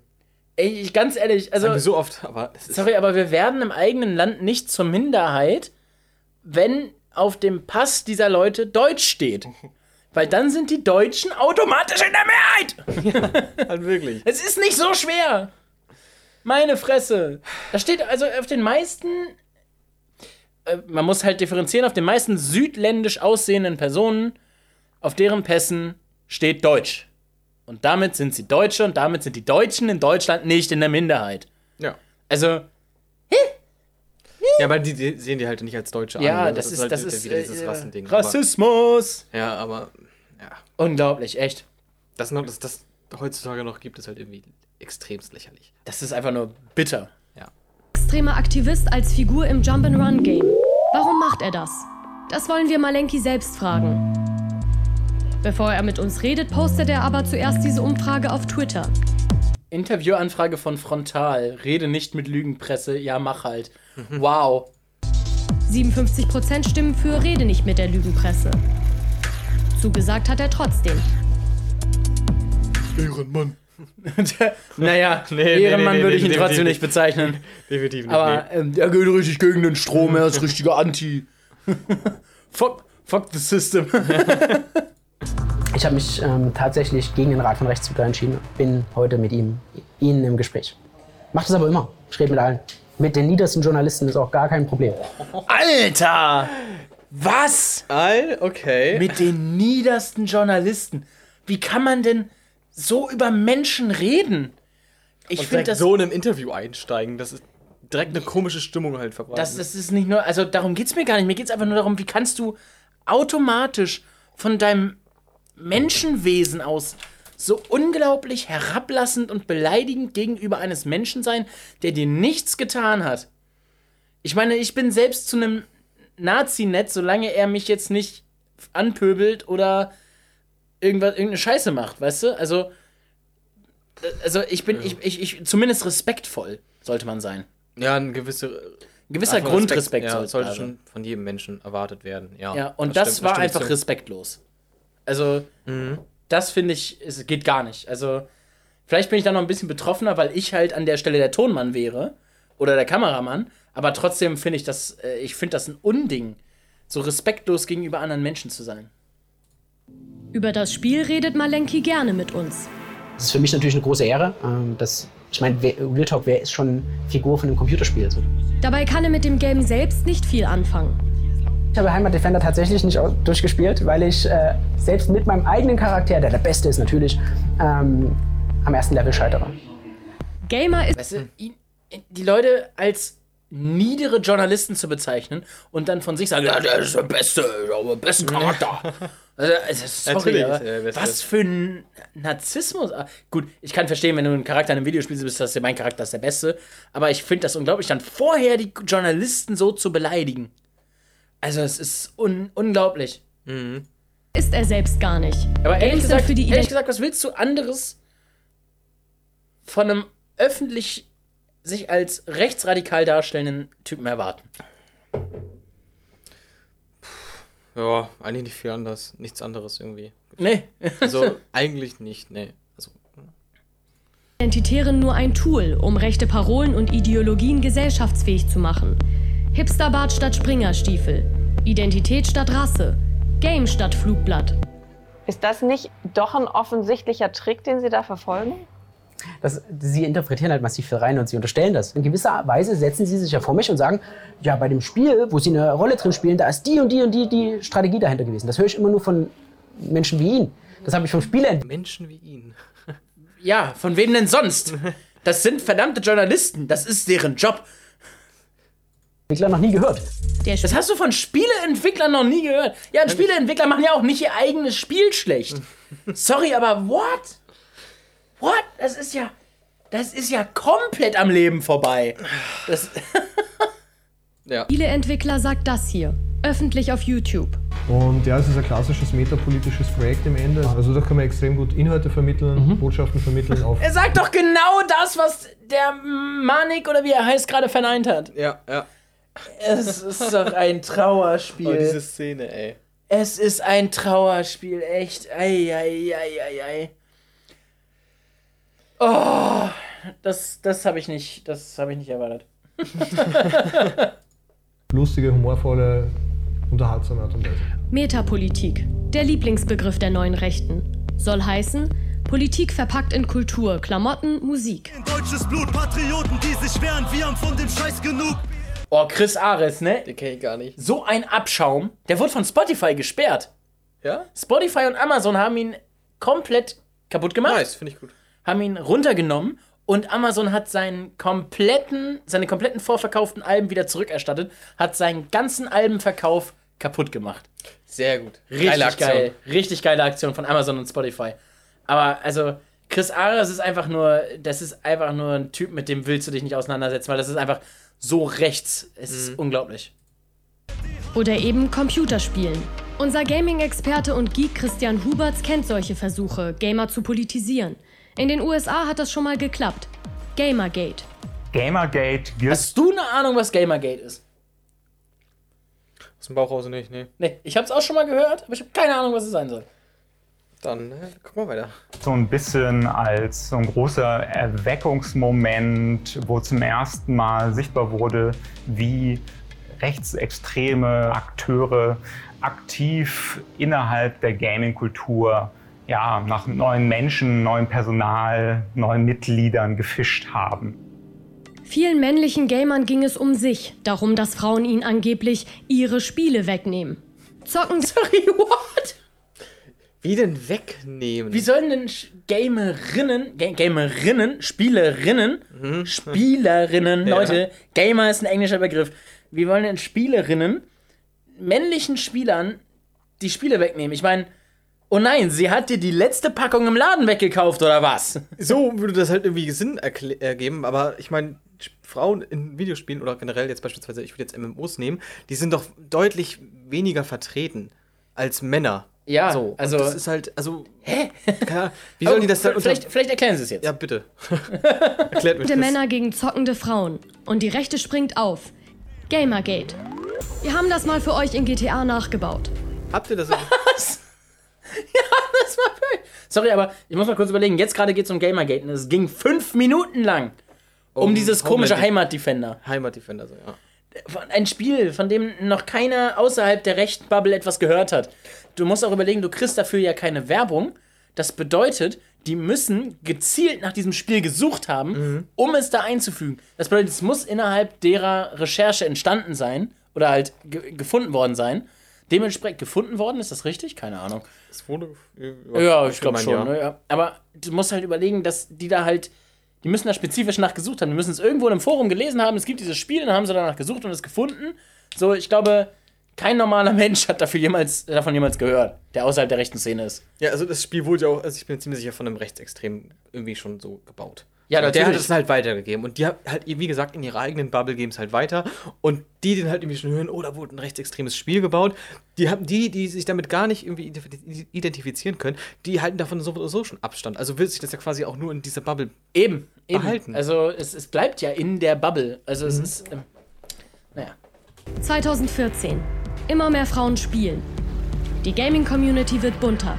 Ey, ich, ganz ehrlich, also. So oft, aber Sorry, aber wir werden im eigenen Land nicht zur Minderheit, wenn auf dem Pass dieser Leute Deutsch steht. Weil dann sind die Deutschen automatisch in der Mehrheit. halt wirklich. Es ist nicht so schwer. Meine Fresse. Da steht also auf den meisten. äh, Man muss halt differenzieren, auf den meisten südländisch aussehenden Personen, auf deren Pässen steht Deutsch. Und damit sind sie Deutsche und damit sind die Deutschen in Deutschland nicht in der Minderheit. Ja. Also, Ja, aber die, die sehen die halt nicht als Deutsche Ja, an. das, ist, halt das wieder ist wieder dieses äh, Rassending. Rassismus. Aber, ja, aber ja, Unglaublich, echt. das noch, dass das heutzutage noch gibt, ist halt irgendwie extremst lächerlich. Das ist einfach nur bitter. Extremer Aktivist als Figur im Jump-and-Run-Game. Warum macht er das? Das wollen wir Malenki selbst fragen. Bevor er mit uns redet, postet er aber zuerst diese Umfrage auf Twitter. Interviewanfrage von Frontal. Rede nicht mit Lügenpresse. Ja, mach halt. Wow. 57% stimmen für Rede nicht mit der Lügenpresse. Zugesagt hat er trotzdem. Ehrenmann. naja, Nee, nee, Ehrenmann nee, nee, würde ich ihn trotzdem nicht bezeichnen. Definitiv nicht. Aber ähm, er geht richtig gegen den Strom. Er ist richtiger Anti. fuck, fuck the system. Ich habe mich ähm, tatsächlich gegen den Rat von Rechtsbürger entschieden. Bin heute mit ihm, Ihnen im Gespräch. Macht es aber immer. Ich rede mit allen. Mit den niedersten Journalisten ist auch gar kein Problem. Alter! Was? All, okay. Mit den niedersten Journalisten. Wie kann man denn so über Menschen reden? Ich finde das so in einem Interview einsteigen, das ist direkt eine komische Stimmung halt verbreitet. Das, das ist nicht nur, also darum geht es mir gar nicht. Mir geht es einfach nur darum, wie kannst du automatisch von deinem Menschenwesen aus so unglaublich herablassend und beleidigend gegenüber eines Menschen sein, der dir nichts getan hat. Ich meine, ich bin selbst zu einem Nazi-Netz, solange er mich jetzt nicht anpöbelt oder irgendwas, irgendeine Scheiße macht, weißt du? Also, also ich bin, ich, ich, ich, zumindest respektvoll sollte man sein. ja, ein gewisse, Ein gewisser Grundrespekt ja, sollte sollte schon von jedem Menschen erwartet werden. Ja, Ja, und das, stimmt, war stimmt einfach respektlos. Also, Mhm. das finde ich, es geht gar nicht. Also, vielleicht bin ich da noch ein bisschen betroffener, weil ich halt an der Stelle der Tonmann wäre oder der Kameramann, aber trotzdem finde ich das, äh, ich finde das ein Unding, so respektlos gegenüber anderen Menschen zu sein. Über das Spiel redet Malenki gerne mit uns. Das ist für mich natürlich eine große Ehre. ähm, Das, ich meine, Real Talk, wer ist schon Figur von einem Computerspiel? So. Dabei kann er mit dem Game selbst nicht viel anfangen. Ich habe Heimat Defender tatsächlich nicht durchgespielt, weil ich äh, selbst mit meinem eigenen Charakter, der der beste ist natürlich, ähm, am ersten Level scheitere. Gamer ist Weißt du, ihn, die Leute als niedere Journalisten zu bezeichnen und dann von sich sagen, ja, der ist der Beste, den besten Charakter. Also, also, sorry, der Beste. was für ein Narzissmus. Ah, Gut, ich kann verstehen, wenn du ein Charakter in einem Videospiel bist, dass der mein Charakter ist der Beste. Aber ich finde das unglaublich, dann vorher die Journalisten so zu beleidigen. Also, es ist un unglaublich. ist er selbst gar nicht. Aber ehrlich gesagt, für die ehrlich Ident gesagt, was willst du anderes von einem öffentlich sich als rechtsradikal darstellenden Typen erwarten? Ja, eigentlich nicht viel anders. Nichts anderes irgendwie. Nee. Also, eigentlich nicht, nee. Also, Identitären nur ein Tool, um rechte Parolen und Ideologien gesellschaftsfähig zu machen. Hipsterbart statt Springerstiefel. Identität statt Rasse. Game statt Flugblatt. Ist das nicht doch ein offensichtlicher Trick, den Sie da verfolgen? Das, sie interpretieren halt massiv viel rein und sie unterstellen das. In gewisser Weise setzen sie sich ja vor mich und sagen, ja, bei dem Spiel, wo sie eine Rolle drin spielen, da ist die und die und die, die Strategie dahinter gewesen. Das höre ich immer nur von Menschen wie ihn. Das habe ich vom Spieler Menschen wie ihn. Ja, von wem denn sonst? Das sind verdammte Journalisten. Das ist deren Job. Entwickler noch nie gehört. Der Das hast du von Spieleentwicklern noch nie gehört. Ja, und Spieleentwickler machen ja auch nicht ihr eigenes Spiel schlecht. Sorry, aber what? What? Das ist ja. Das ist ja komplett am Leben vorbei. Das, Ja. Spieleentwickler sagt das hier. Öffentlich auf YouTube. Und ja, es ist ein klassisches metapolitisches Projekt im Ende. Also da kann man extrem gut Inhalte vermitteln, Botschaften vermitteln auf er sagt doch genau das, was der Manik oder wie er heißt gerade verneint hat. Ja, ja. Es ist doch ein Trauerspiel. Oh, diese Szene, ey. Es ist ein Trauerspiel, echt. Ei, ei, ei, ei, ei. Oh, das, das habe ich nicht, das habe ich nicht erwartet. lustige, humorvolle, unterhaltsame Art und Weise. Metapolitik. Der Lieblingsbegriff der neuen Rechten. Soll heißen, Politik verpackt in Kultur, Klamotten, Musik. Deutsches Blut, Patrioten, die sich wehren, wir haben von dem Scheiß genug. Oh, Chris Ares, ne? Den kenn ich gar nicht. So ein Abschaum. Der wurde von Spotify gesperrt. Ja? Spotify und Amazon haben ihn komplett kaputt gemacht. Nice, finde ich gut. Haben ihn runtergenommen und Amazon hat seinen kompletten, seine kompletten vorverkauften Alben wieder zurückerstattet, hat seinen ganzen Albenverkauf kaputt gemacht. Sehr gut. Richtig Geile Aktion. geil. Richtig geile Aktion von Amazon und Spotify. Aber also, Chris Ares ist einfach nur, das ist einfach nur ein Typ, mit dem willst du dich nicht auseinandersetzen, weil das ist einfach so rechts. Es ist unglaublich. Oder eben Computerspielen. Unser Gaming-Experte und Geek Christian Huberts kennt solche Versuche, Gamer zu politisieren. In den USA hat das schon mal geklappt. Gamergate. Gamergate Hast du eine Ahnung, was Gamergate ist? Aus dem Bauch raus nicht, nee. Nee, ich hab's auch schon mal gehört, aber ich habe keine Ahnung, was es sein soll. Dann, äh, guck mal weiter. so ein bisschen als so ein großer Erweckungsmoment, wo zum ersten Mal sichtbar wurde, wie rechtsextreme Akteure aktiv innerhalb der Gaming-Kultur ja, nach neuen Menschen, neuem Personal, neuen Mitgliedern gefischt haben. Vielen männlichen Gamern ging es um sich, darum, dass Frauen ihnen angeblich ihre Spiele wegnehmen. Zocken. Sorry, what? Wie denn wegnehmen? Wie sollen denn Gamerinnen, Ga Gamerinnen, Spielerinnen, Mhm. Spielerinnen, Ja. Leute, Gamer ist ein englischer Begriff. Wie wollen denn Spielerinnen männlichen Spielern die Spiele wegnehmen? Ich meine, oh nein, sie hat dir die letzte Packung im Laden weggekauft oder was? So würde das halt irgendwie Sinn ergeben, aber ich meine, Frauen in Videospielen oder generell jetzt beispielsweise, ich würde jetzt MMOs nehmen, die sind doch deutlich weniger vertreten als Männer. Ja, so, und also- das ist halt, also. Hä? Wie sollen die das dann Oh, vielleicht, vielleicht erklären sie es jetzt. Ja, bitte. Erklärt Der das. Männer gegen zockende Frauen. Und die Rechte springt auf. Gamergate. Wir haben das mal für euch in GTA nachgebaut. Habt ihr das? Was? Ja, das war geil. Sorry, aber ich muss mal kurz überlegen. Jetzt gerade geht es um Gamergate und es ging fünf Minuten lang um, Um dieses komische Heimatdefender. Heimatdefender, so, ja. Ein Spiel, von dem noch keiner außerhalb der rechten Bubble etwas gehört hat. Du musst auch überlegen, du kriegst dafür ja keine Werbung. Das bedeutet, die müssen gezielt nach diesem Spiel gesucht haben, Mhm. um es da einzufügen. Das bedeutet, es muss innerhalb derer Recherche entstanden sein oder halt ge gefunden worden sein. Dementsprechend gefunden worden, ist das richtig? Keine Ahnung. Es wurde. Ja, ich glaube schon. ja. Ne? Ja. Aber du musst halt überlegen, dass die da halt, die müssen da spezifisch nachgesucht haben. Die müssen es irgendwo in einem Forum gelesen haben. Es gibt dieses Spiel, dann haben sie danach gesucht und es gefunden. So, ich glaube, kein normaler Mensch hat dafür jemals, davon jemals gehört, der außerhalb der rechten Szene ist. Ja, also das Spiel wurde ja auch, also ich bin ziemlich sicher von einem Rechtsextremen irgendwie schon so gebaut. Ja, und der hat natürlich. es halt weitergegeben. Und die hat halt, wie gesagt, in ihrer eigenen Bubble geben es halt weiter. Und die, die dann halt irgendwie schon hören, oh, da wurde ein rechtsextremes Spiel gebaut, die haben die, die sich damit gar nicht irgendwie identif- identifizieren können, die halten davon sowieso schon Abstand. Also will sich das ja quasi auch nur in dieser Bubble Eben, eben. behalten. Also es, es bleibt ja in der Bubble. Also Mhm. es ist, ähm, naja. 2014. Immer mehr Frauen spielen. Die Gaming-Community wird bunter.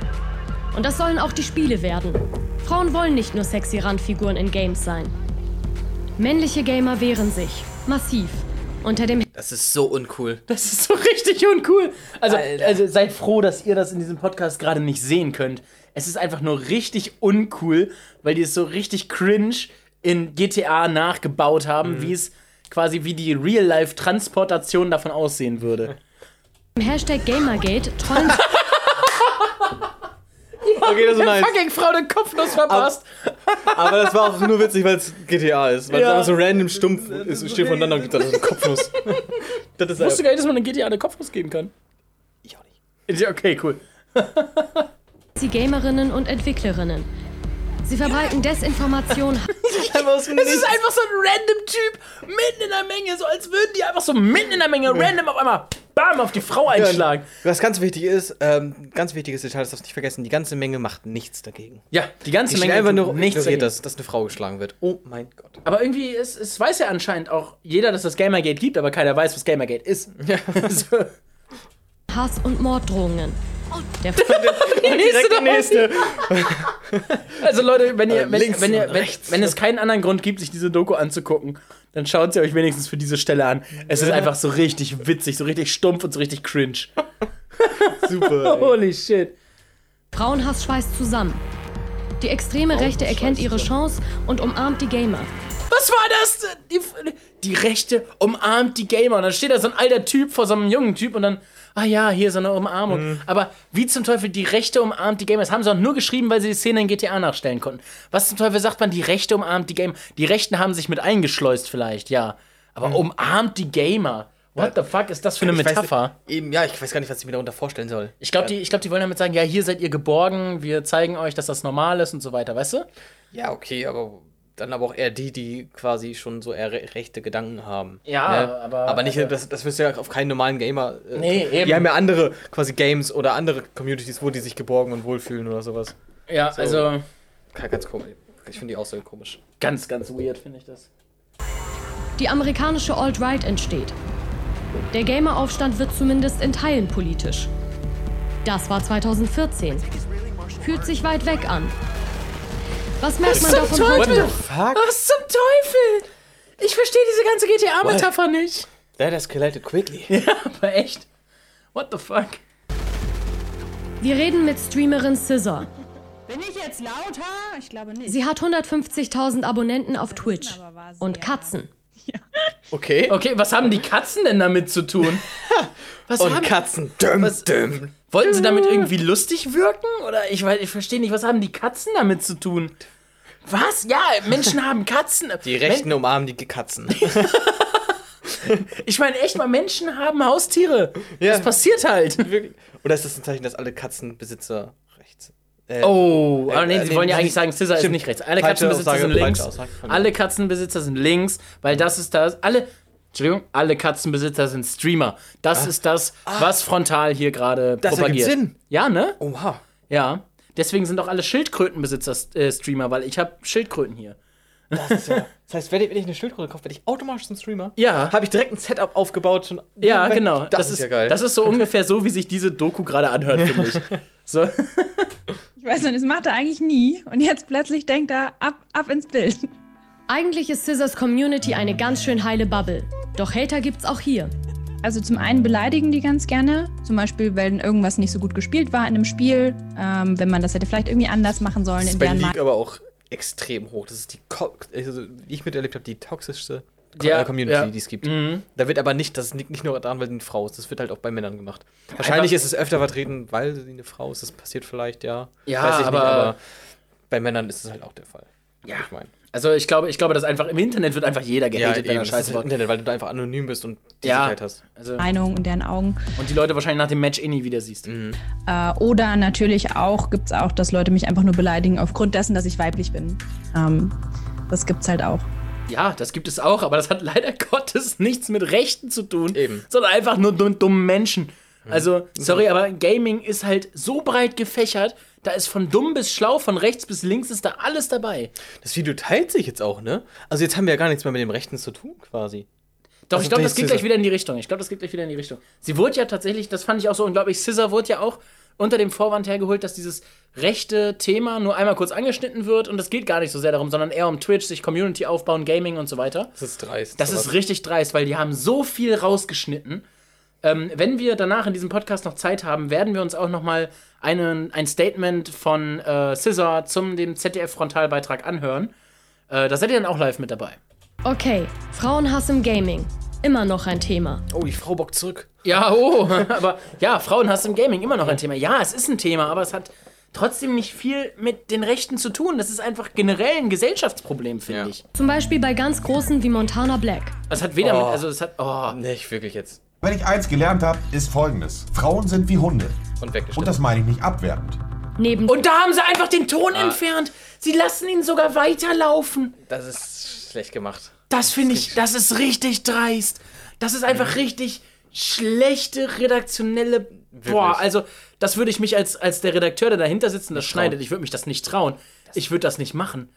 Und das sollen auch die Spiele werden. Frauen wollen nicht nur sexy Randfiguren in Games sein. Männliche Gamer wehren sich. Massiv. Unter dem Das ist so uncool. Das ist so richtig uncool. Also, Alter. also seid froh, dass ihr das in diesem Podcast gerade nicht sehen könnt. Es ist einfach nur richtig uncool, weil die es so richtig cringe in GTA nachgebaut haben, Mhm. wie es quasi wie die Real-Life-Transportation davon aussehen würde. Hashtag Gamergate trollen Okay, das ist nice. Fucking Frau den Kopfnuss verpasst. Aber das war auch nur witzig, weil es GTA ist. Weil Ja. es einfach so random stumpf ist, steht voneinander und gibt dann so einen Kopfnuss. das ist Ich wusste gar nicht, dass man in GTA eine Kopfnuss geben kann. Ich auch nicht. Ja, Okay, cool. sie Gamerinnen und Entwicklerinnen. Sie verbreiten Desinformation. Es ist einfach so ein random Typ mitten in der Menge, so als würden die einfach so mitten in der Menge random auf einmal bam auf die Frau einschlagen. Was ganz wichtig ist, ähm, ganz wichtiges Detail, das darfst du nicht vergessen, die ganze Menge macht nichts dagegen. Ja, die ganze Die Menge einfach nur nichts dagegen. dass, dass eine Frau geschlagen wird. Oh mein Gott. Aber irgendwie, es, es weiß ja anscheinend auch jeder, dass das Gamergate gibt, aber keiner weiß, was Gamergate ist. so. Hass und Morddrohungen. Der Direkt die nächste. Also Leute, wenn ihr, Äh, wenn, links wenn, ihr und wenn, wenn es keinen anderen Grund gibt, sich diese Doku anzugucken, dann schaut sie euch wenigstens für diese Stelle an. Es ist einfach so richtig witzig, so richtig stumpf und so richtig cringe. Super. ey. Holy shit. Frauenhass schweißt zusammen. Die extreme Rechte erkennt ihre Chance und umarmt die Gamer. Was war das? Die, die Rechte umarmt die Gamer. Und dann steht da so ein alter Typ vor so einem jungen Typ und dann, ah ja, hier so eine Umarmung. Aber wie zum Teufel die Rechte umarmt die Gamer? Das haben sie auch nur geschrieben, weil sie die Szene in GTA nachstellen konnten. Was zum Teufel sagt man, die Rechte umarmt die Gamer? Die Rechten haben sich mit eingeschleust vielleicht, ja. Aber umarmt die Gamer. What the fuck ist das für eine Ich weiß Metapher? nicht- eben, ja, ich weiß gar nicht, was ich mir darunter vorstellen soll. Ich glaube, die, ich glaub, die wollen damit sagen, ja, hier seid ihr geborgen, wir zeigen euch, dass das normal ist und so weiter, weißt du? Ja, okay, aber dann aber auch eher die, die quasi schon so eher re rechte Gedanken haben. Ja, aber- Aber nicht, das, das wirst du ja auf keinen normalen Gamer. Äh, Nee, eben. Die haben ja andere quasi Games oder andere Communities, wo die sich geborgen und wohlfühlen oder sowas. Ja, So. also Ganz, ganz komisch. Ich finde die Aussage komisch. ganz, ganz weird, finde ich das. Die amerikanische Alt-Right entsteht. Der Gameraufstand wird zumindest in Teilen politisch. Das war 2014. Fühlt sich weit weg an. Was merkt man zum davon Teufel? heute? Fuck? Was zum Teufel? Ich verstehe diese ganze GTA-Metapher nicht. That escalated quickly. Ja, aber echt. What the fuck? Wir reden mit Streamerin Scissor. Bin ich jetzt lauter? Ich glaube nicht. Sie hat 150.000 Abonnenten auf Twitch und Katzen. Okay. Okay, was haben die Katzen denn damit zu tun? Was Und haben Katzen. Düm, was, düm. Wollten sie damit irgendwie lustig wirken? Oder ich, weiß- ich verstehe nicht, was haben die Katzen damit zu tun? Was? Ja, Menschen haben Katzen. Die Rechten umarmen die Katzen. Ich meine, echt mal, Menschen haben Haustiere. Ja. Das passiert halt. Wirklich. Oder ist das ein Zeichen, dass alle Katzenbesitzer äh, Oh, äh, aber nee, äh, sie wollen ja eigentlich sagen, Scissor ist nicht rechts. Alle Katzenbesitzer sind links. Alle Katzenbesitzer sind links, weil das ist das. Alle, Entschuldigung, alle Katzenbesitzer sind Streamer. Das ist das, was frontal hier gerade Ah. Das ergibt propagiert. Sinn. Ja, ne? Oha. Ja. Deswegen sind auch alle Schildkrötenbesitzer äh, Streamer, weil ich habe Schildkröten hier. Das, ist ja, das heißt, wenn ich, wenn ich eine Schildkröte kaufe, werde ich automatisch zum Streamer. Ja. Habe ich direkt ein Setup aufgebaut. Schon Ja, genau. Das, ist ja geil. Das ist so ungefähr so, wie sich diese Doku gerade anhört, finde ich. So. Ich weiß nicht, das macht er eigentlich nie. Und jetzt plötzlich denkt er, ab, ab ins Bild. Eigentlich ist Scissors Community eine ganz schön heile Bubble. Doch Hater gibt's auch hier. Also zum einen beleidigen die ganz gerne, zum Beispiel, wenn irgendwas nicht so gut gespielt war in einem Spiel, ähm, wenn man das hätte vielleicht irgendwie anders machen sollen das in ist bei League aber auch extrem hoch. Das ist die, Ko also, wie ich miterlebt habe, die toxischste Ja, äh, Community, ja. die es gibt. Mhm. Da wird aber nicht, das liegt nicht nur daran, weil sie eine Frau ist, das wird halt auch bei Männern gemacht. Wahrscheinlich ist es öfter vertreten, weil sie eine Frau ist. Das passiert vielleicht, ja. Ja, Weiß ich aber- nicht, aber bei Männern ist es halt auch der Fall. Ja. Ich meine. Also ich glaube, ich glaube, dass einfach im Internet wird einfach jeder Ja, gehatet, wenn eben, er das Scheiße baut. Internet, weil du da einfach anonym bist und die Ja. Sicherheit hast. Also, Meinung in deren Augen. und die Leute wahrscheinlich nach dem Match eh nie wieder siehst. Mhm. Äh, oder natürlich auch, gibt es auch, dass Leute mich einfach nur beleidigen aufgrund dessen, dass ich weiblich bin. Ähm, das gibt's halt auch. Ja, das gibt es auch, aber das hat leider Gottes nichts mit Rechten zu tun, Eben. sondern einfach nur dumm- dummen Menschen. Also, sorry, aber Gaming ist halt so breit gefächert, da ist von dumm bis schlau, von rechts bis links ist da alles dabei. Das Video teilt sich jetzt auch, ne? Also jetzt haben wir ja gar nichts mehr mit dem Rechten zu tun, quasi. Doch, Also ich glaube, das geht gleich wieder in die Richtung. Ich glaube, das geht gleich wieder in die Richtung. Sie wurde ja tatsächlich, das fand ich auch so unglaublich, Scissor wurde ja auch unter dem Vorwand hergeholt, dass dieses rechte Thema nur einmal kurz angeschnitten wird und es geht gar nicht so sehr darum, sondern eher um Twitch, sich Community aufbauen, Gaming und so weiter. Das ist dreist. Das sowas. ist richtig dreist, weil die haben so viel rausgeschnitten. Ähm, wenn wir danach in diesem Podcast noch Zeit haben, werden wir uns auch noch mal einen, ein Statement von äh, Scissor zum dem ZDF-Frontalbeitrag anhören. Äh, da seid ihr dann auch live mit dabei. Okay, Frauenhass im Gaming. Immer noch ein Thema. Oh, die Frau bockt zurück. Ja, oh, aber ja, Frauenhass im Gaming immer noch ein Thema. Ja, es ist ein Thema, aber es hat trotzdem nicht viel mit den Rechten zu tun. Das ist einfach generell ein Gesellschaftsproblem, finde Ja. ich. Zum Beispiel bei ganz Großen wie Montana Black. Es hat weder Oh. mit, also es hat, oh, Nicht wirklich jetzt. Wenn ich eins gelernt habe, ist folgendes. Frauen sind wie Hunde. Und weggeschnitten. Und das meine ich nicht abwertend. Neben Und da haben sie einfach den Ton Ah. entfernt. Sie lassen ihn sogar weiterlaufen. Das ist schlecht gemacht. Das finde ich, das ist richtig dreist. Das ist einfach richtig schlechte redaktionelle. Boah, also das würde ich mich als, als der Redakteur, der dahinter sitzt und das schneidet, ich würde mich das nicht trauen. Ich würde das nicht machen.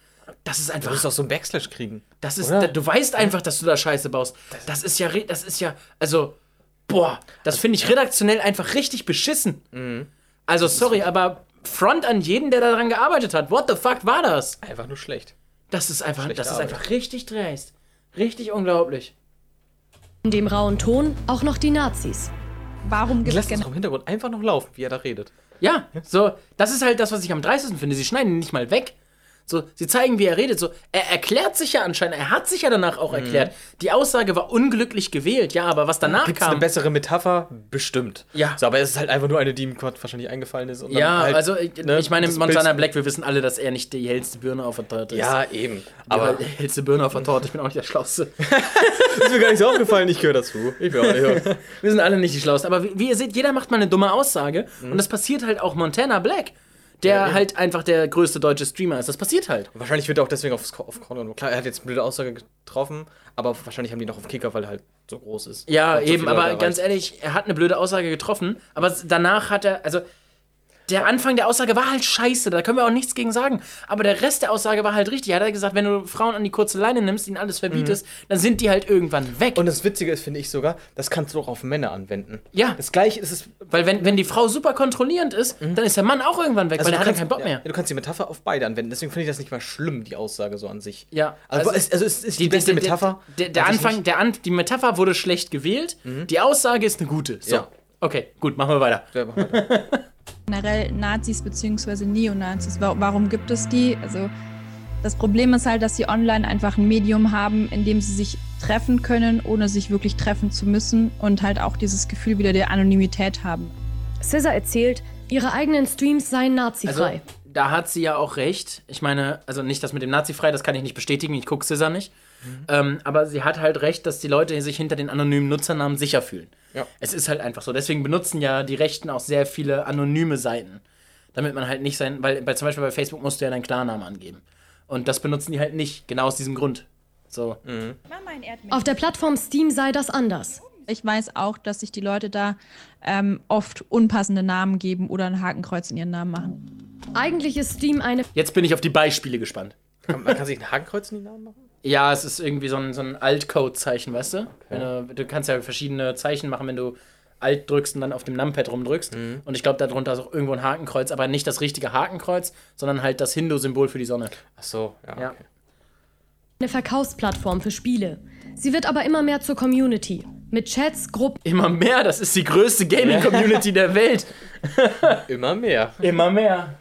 Das ist Du einfach. musst auch so einen Backslash kriegen. Das ist, da, du weißt einfach, dass du da Scheiße baust. Das ist ja, das ist ja, also, boah, das finde ich redaktionell einfach richtig beschissen. Mhm. Also, sorry, aber Front an jeden, der daran gearbeitet hat. What the fuck war das? Einfach nur schlecht. Das ist einfach, Schlechte das ist Arbeit. einfach richtig dreist. Richtig unglaublich. dem rauen Ton auch noch die Nazis. Warum gibt Lass es das doch im Hintergrund einfach noch laufen, wie er da redet. Ja, so, das ist halt das, was ich am dreistesten finde. Sie schneiden ihn nicht mal weg. So, sie zeigen, wie er redet. So, er erklärt sich ja anscheinend, er hat sich ja danach auch erklärt. Die Aussage war unglücklich gewählt, ja, aber was danach Gibt es eine kam. bessere Metapher? Bestimmt. Ja. So, aber es ist halt einfach nur eine, die ihm gerade wahrscheinlich eingefallen ist. Ja, halt, also ich, ne, ich meine, Montana Bild- Black, wir wissen alle, dass er nicht die hellste Birne auf der Torte ist. Ja, eben. aber die hellste Birne auf der Torte, ich bin auch nicht der Schlauste. ist mir gar nicht so aufgefallen, ich gehöre dazu. Ich bin auch nicht. Wir sind alle nicht die Schlausten. Aber wie, wie ihr seht, jeder macht mal eine dumme Aussage. Und das passiert halt auch Montana Black, der Ja, halt einfach der größte deutsche Streamer ist. Das passiert halt. Wahrscheinlich wird er auch deswegen aufs, auf Korn. Klar, er hat jetzt eine blöde Aussage getroffen, aber wahrscheinlich haben die noch auf Kicker, weil er halt so groß ist. Ja, Und so eben, viele aber ganz ehrlich, er hat eine blöde Aussage getroffen, aber danach hat er, also der Anfang der Aussage war halt scheiße, da können wir auch nichts gegen sagen. Aber der Rest der Aussage war halt richtig. Er hat halt gesagt, wenn du Frauen an die kurze Leine nimmst, ihnen alles verbietest, dann sind die halt irgendwann weg. Mhm. Und das Witzige ist, finde ich sogar, das kannst du auch auf Männer anwenden. ja, Das gleiche ist es. weil wenn, wenn die Frau super kontrollierend ist, dann ist der Mann auch irgendwann weg, weil der hat dann kannst, keinen Bock ja, mehr. du kannst die Metapher auf beide anwenden. Deswegen finde ich das nicht mal schlimm, die Aussage so an sich. Ja, Also, es, also es ist die, beste Metapher. Der, der, Anfang, der An, die Metapher wurde schlecht gewählt, die Aussage ist eine gute. So. Ja. Okay, gut, machen wir weiter. Ja, mach weiter. generell Nazis bzw. Neonazis? Wa- Warum gibt es die? Also Das Problem ist halt, dass sie online einfach ein Medium haben, in dem sie sich treffen können, ohne sich wirklich treffen zu müssen und halt auch dieses Gefühl wieder der Anonymität haben. Scissor erzählt, ihre eigenen Streams seien nazifrei. Also, da hat sie ja auch recht. Ich meine, also nicht das mit dem Nazi-frei, das kann ich nicht bestätigen, ich gucke Scissor nicht. Ähm, aber sie hat halt recht, dass die Leute sich hinter den anonymen Nutzernamen sicher fühlen. Ja. Es ist halt einfach so. Deswegen benutzen ja die Rechten auch sehr viele anonyme Seiten. Damit man halt nicht sein, weil bei, zum Beispiel bei Facebook musst du ja deinen Klarnamen angeben. Und das benutzen die halt nicht, genau aus diesem Grund. So. Auf der Plattform Steam sei das anders. Ich weiß auch, dass sich die Leute da ähm, oft unpassende Namen geben oder ein Hakenkreuz in ihren Namen machen. Eigentlich ist Steam eine Jetzt bin ich auf die Beispiele gespannt. Man kann sich ein Hakenkreuz in die Namen machen? Ja, es ist irgendwie so ein, so ein Altcode-Zeichen, weißt du? Wenn du? Du kannst ja verschiedene Zeichen machen, wenn du Alt drückst und dann auf dem Numpad rumdrückst. Und ich glaube, darunter ist auch irgendwo ein Hakenkreuz, aber nicht das richtige Hakenkreuz, sondern halt das Hindu-Symbol für die Sonne. Ach so, ja. Ja. eine Verkaufsplattform für Spiele. Sie wird aber immer mehr zur Community. Mit Chats, Gruppen Immer mehr, das ist die größte Gaming-Community der Welt. Immer mehr. Immer mehr.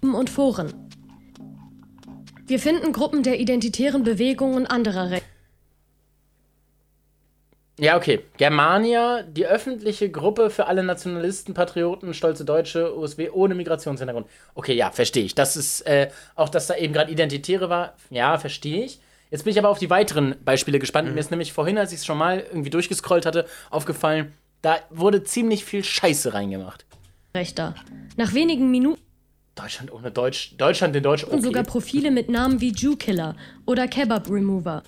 und Foren. Wir finden Gruppen der identitären Bewegung und anderer Rechte. Ja, okay. Germania, die öffentliche Gruppe für alle Nationalisten, Patrioten, stolze Deutsche, USW ohne Migrationshintergrund. Okay, ja, verstehe ich. Das ist äh, auch, dass da eben gerade Identitäre war. Ja, verstehe ich. Jetzt bin ich aber auf die weiteren Beispiele gespannt. Mir ist nämlich vorhin, als ich es schon mal irgendwie durchgescrollt hatte, aufgefallen, da wurde ziemlich viel Scheiße reingemacht. Rechter. Nach wenigen Minuten Deutschland ohne Deutsch. Deutschland in Deutsch. Okay. sogar Profile mit Namen wie Jew Killer oder Kebab Remover.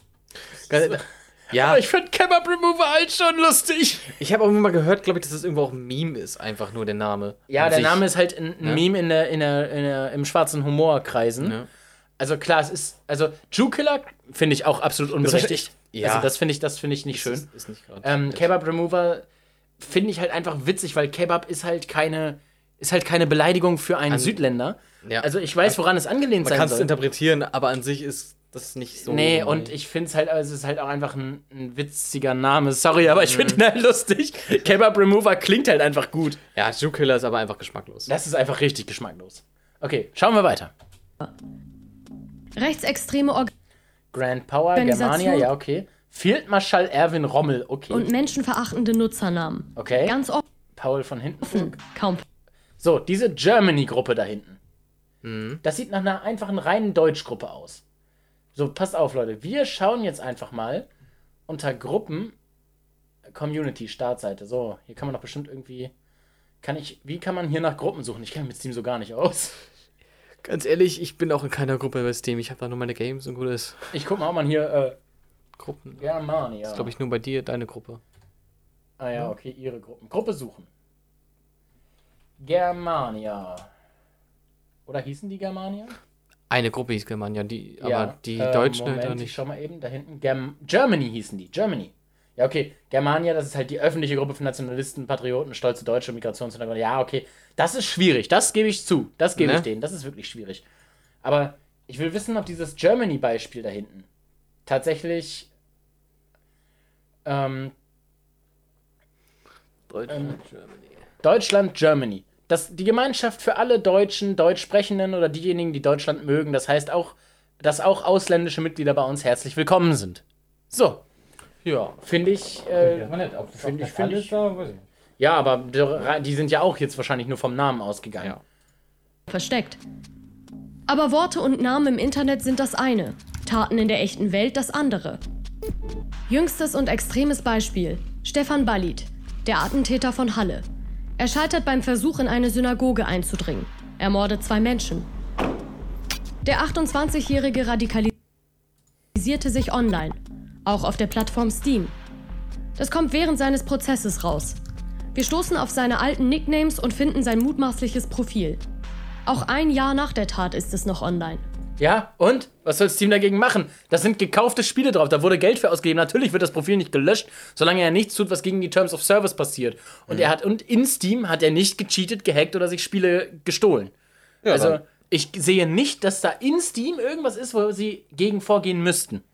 Ja, Aber ich finde Kebab Remover halt schon lustig. ich habe irgendwann mal gehört, glaube ich, dass das irgendwo auch ein Meme ist, einfach nur der Name. Ja, der sich. Name ist halt ein, ein Ja. Meme in der, in der, in der, im schwarzen Humorkreisen. Ja. Also klar, es ist, also Jew-Killer finde ich auch absolut unberechtigt. Ja. Also das finde ich, das finde ich nicht schön. Ist, ist nicht gerade. Ähm, Kebab Remover finde ich halt einfach witzig, weil Kebab ist halt keine, ist halt keine Beleidigung für einen An- Südländer. Ja. Also ich weiß, woran es angelehnt Man sein kann es soll. interpretieren, aber an sich ist das nicht so. Nee, und ich finde es halt, also es ist halt auch einfach ein, ein witziger Name. Sorry, aber ich finde ihn halt lustig. Kebab Remover klingt halt einfach gut. Ja, Jew-Killer ist aber einfach geschmacklos. Das ist einfach richtig geschmacklos. Okay, schauen wir weiter. Rechtsextreme Org Grand Power, Germania, ja, okay. Field Marschall Erwin Rommel, okay. und menschenverachtende Nutzernamen. okay. Ganz offen, Paul von hinten. kaum. So, diese Germany-Gruppe da hinten. Das sieht nach einer einfachen reinen Deutschgruppe aus. So, passt auf, Leute. Wir schauen jetzt einfach mal unter Gruppen Community Startseite. So, hier kann man doch bestimmt irgendwie. Kann ich. Wie kann man hier nach Gruppen suchen? Ich kenne mich mit Steam so gar nicht aus. Ganz ehrlich, ich bin auch in keiner Gruppe bei Steam. Ich habe da nur meine Games und gutes. Ich guck mal, ob man hier. Äh, Gruppen. Germania. Das ist, glaube ich, nur bei dir deine Gruppe. Ah ja, okay, ihre Gruppen. Gruppe suchen. Germania. Oder hießen die Germania? Eine Gruppe hieß Germania, die, aber die äh, Deutschen Moment, da Ich nicht. schau mal eben da hinten. Germ Germany hießen die. Germany. Ja, okay. Germania, das ist halt die öffentliche Gruppe für Nationalisten, Patrioten, stolze Deutsche, Migrationshintergrund. Ja, okay. Das ist schwierig. Das gebe ich zu. Das gebe Ne? ich denen. Das ist wirklich schwierig. Aber ich will wissen, ob dieses Germany-Beispiel da hinten tatsächlich ähm, Deutschland, Deutschland, Germany. Das, die Gemeinschaft für alle Deutschen, Deutschsprechenden oder diejenigen, die Deutschland mögen. Das heißt auch, dass auch ausländische Mitglieder bei uns herzlich willkommen sind. So. Ja. Finde ich. Äh, Finde ich, finde ich. Ja, aber die- die sind ja auch jetzt wahrscheinlich nur vom Namen ausgegangen. versteckt. Aber Worte und Namen im Internet sind das eine, Taten in der echten Welt das andere. Jüngstes und extremes Beispiel: Stefan Ballit, der Attentäter von Halle. Er scheitert beim Versuch, in eine Synagoge einzudringen. Er mordet zwei Menschen. Der 28-Jährige radikalisierte sich online, auch auf der Plattform Steam. Das kommt während seines Prozesses raus. Wir stoßen auf seine alten Nicknames und finden sein mutmaßliches Profil. Auch ein Jahr nach der Tat ist es noch online. Ja, und? Was soll Steam dagegen machen? Das sind gekaufte Spiele drauf, da wurde Geld für ausgegeben. Natürlich wird das Profil nicht gelöscht, solange er nichts tut, was gegen die Terms of Service passiert. Und er hat, und in Steam hat er nicht gecheatet, gehackt oder sich Spiele gestohlen. Ja, also, dann. ich sehe nicht, dass da in Steam irgendwas ist, wo sie gegen vorgehen müssten.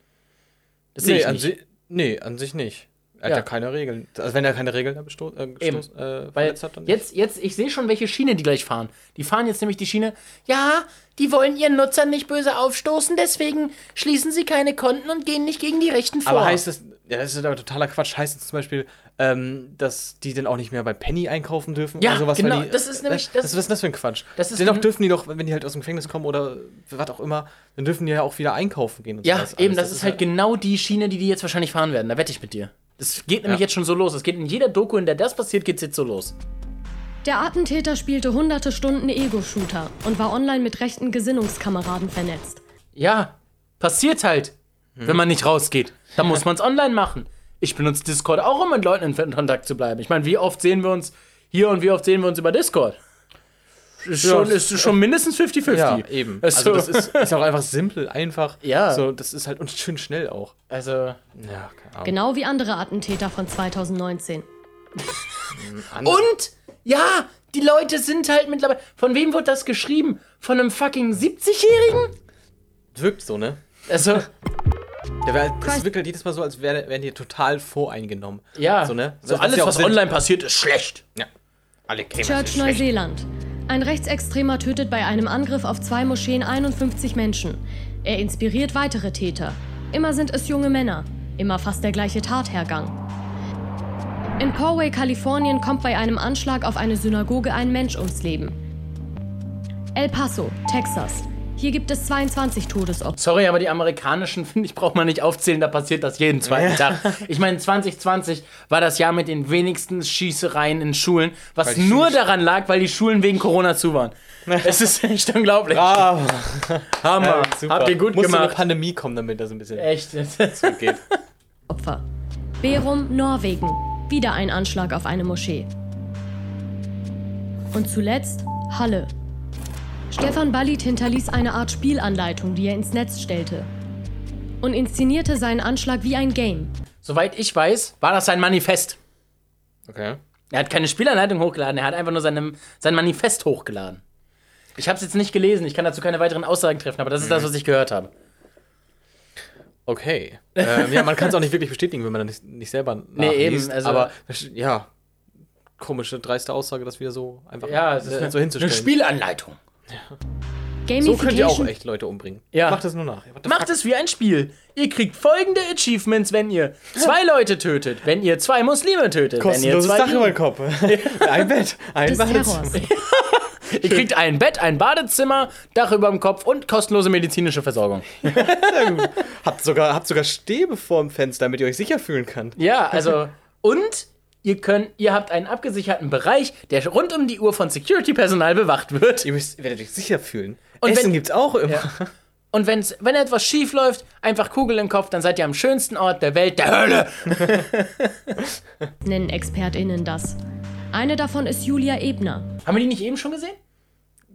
Das sehe Nee ich an, nicht. si nee, an sich nicht. Er hat ja, keine Regeln. Also wenn er keine Regeln äh, gestoß- äh, Weil hat, dann jetzt, jetzt, ich sehe schon, welche Schiene die gleich fahren. Die fahren jetzt nämlich die Schiene, ja, die wollen ihren Nutzern nicht böse aufstoßen, deswegen schließen sie keine Konten und gehen nicht gegen die Rechten vor. Aber heißt das, ja, das ist aber totaler Quatsch. Heißt das zum Beispiel, ähm, dass die dann auch nicht mehr bei Penny einkaufen dürfen? Ja, oder sowas, genau, die, das ist nämlich- Äh, das- was ist das für ein Quatsch? das ist Dennoch dürfen die doch, wenn die halt aus dem Gefängnis kommen oder was auch immer, dann dürfen die ja auch wieder einkaufen gehen und ja, sowas eben, alles. das, ist halt genau die Schiene, die die jetzt wahrscheinlich fahren werden. Da wette ich mit dir. Das geht nämlich Ja. jetzt schon so los. Es geht in jeder Doku, in der das passiert, geht's jetzt so los. Der Attentäter spielte hunderte Stunden Ego-Shooter und war online mit rechten Gesinnungskameraden vernetzt. Ja, passiert halt, wenn man nicht rausgeht. Dann muss man es online machen. Ich benutze Discord auch, um mit Leuten in Kontakt zu bleiben. Ich meine, wie oft sehen wir uns hier und wie oft sehen wir uns über Discord? Schon, ist schon mindestens 50-50. Ja, eben. Also, Also das ist, ist auch einfach simpel, einfach. Ja. So, das ist halt und schön schnell auch. Also, Ja, keine Ahnung. Genau wie andere Attentäter von 2019. Und, ja, die Leute sind halt mittlerweile. Von wem wird das geschrieben? Von einem fucking 70-Jährigen? Wirkt so, ne? Also, Ja, weil das wirkt halt jedes Mal so, als wären die total voreingenommen. ja, So, ne? so alles, ja was Sinn. online passiert, ist schlecht. Ja. Alle Gamer Church. Neuseeland. Ein Rechtsextremer tötet bei einem Angriff auf zwei Moscheen 51 Menschen. Er inspiriert weitere Täter. Immer sind es junge Männer. Immer fast der gleiche Tathergang. In Poway, Kalifornien kommt bei einem Anschlag auf eine Synagoge ein Mensch ums Leben. El Paso, Texas. Hier gibt es 22 Todesopfer. Sorry, aber die amerikanischen, finde ich, braucht man nicht aufzählen, da passiert das jeden zweiten Tag. Ich meine, 2020 war das Jahr mit den wenigsten Schießereien in Schulen, was nur daran lag, weil die Schulen wegen Corona zu waren. Es ist echt unglaublich. Bravo. Hammer. Ja, super. Habt ihr gut Muss so eine gemacht. Pandemie kommen, damit das ein bisschen Echt. geht. Opfer. Berum, Norwegen. Wieder ein Anschlag auf eine Moschee. Und zuletzt Halle. Stefan Ballit hinterließ eine Art Spielanleitung, die er ins Netz stellte. Und inszenierte seinen Anschlag wie ein Game. Soweit ich weiß, war das sein Manifest. Okay. Er hat keine Spielanleitung hochgeladen, er hat einfach nur seinem, sein Manifest hochgeladen. Ich habe es jetzt nicht gelesen, ich kann dazu keine weiteren Aussagen treffen, aber das ist das, was ich gehört habe. Okay. ähm, ja, man kann es auch nicht wirklich bestätigen, wenn man das nicht, nicht selber Nee, eben, nachliest. also- aber ja, komische, dreiste Aussage, das wieder so einfach Ja, es ist äh, eine, so hinzustellen. eine Spielanleitung. So könnt ihr auch echt Leute umbringen. Ja. Macht das nur nach. Macht es wie ein Spiel. Ihr kriegt folgende Achievements, wenn ihr zwei Leute tötet, wenn ihr zwei Muslime tötet, wenn ihr Kostenloses zwei Dach über den Kopf. ein Bett, ein. Terrors. Ihr kriegt ein Bett, ein Badezimmer, Dach über dem Kopf und kostenlose medizinische Versorgung. Habt sogar, habt sogar Stäbe vorm Fenster, damit ihr euch sicher fühlen könnt. Ja, also und ihr könnt, ihr habt einen abgesicherten Bereich, der rund um die Uhr von Security-Personal bewacht wird. Ihr müsst, werdet euch sicher fühlen. Und Essen wenn- gibt's auch immer. Ja. Und wenn's, wenn etwas schief läuft, einfach Kugel im Kopf, dann seid ihr am schönsten Ort der Welt, der Hölle. Nennen ExpertInnen das. Eine davon ist Julia Ebner. Haben wir die nicht eben schon gesehen?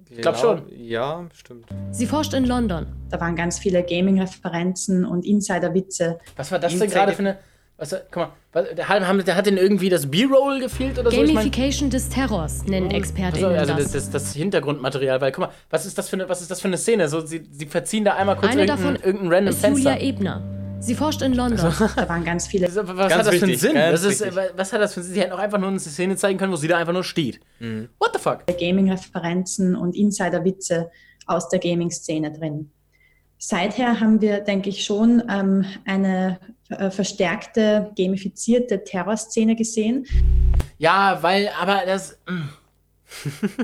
Ich glaub schon. Ja, stimmt. Sie forscht in London. Da waren ganz viele Gaming-Referenzen und Insider-Witze. Was war das denn Insider- gerade für eine. Was, guck mal, was, der, hat- der hat denn irgendwie das B-Roll gefehlt oder so? Ich mein- Gamification des Terrors nennen Also, ExpertInnen also das. das, das, das Hintergrundmaterial, weil guck mal, was ist das für eine, was ist das für eine Szene? So, sie, sie verziehen da einmal kurz Eine irgendein, davon irgendein random ist Fenster. Julia Ebner. Sie forscht in London. Da waren ganz viele. Was Ganz hat das für einen Sinn? ist, äh, was hat das für einen Sinn? Sie hätten auch einfach nur eine Szene zeigen können, wo sie da einfach nur steht. What the fuck? Gaming-Referenzen und Insider-Witze aus der Gaming-Szene drin. Seither haben wir, denke ich, schon ähm, eine äh, verstärkte, gamifizierte Terrorszene gesehen. Ja, weil, aber das. mm.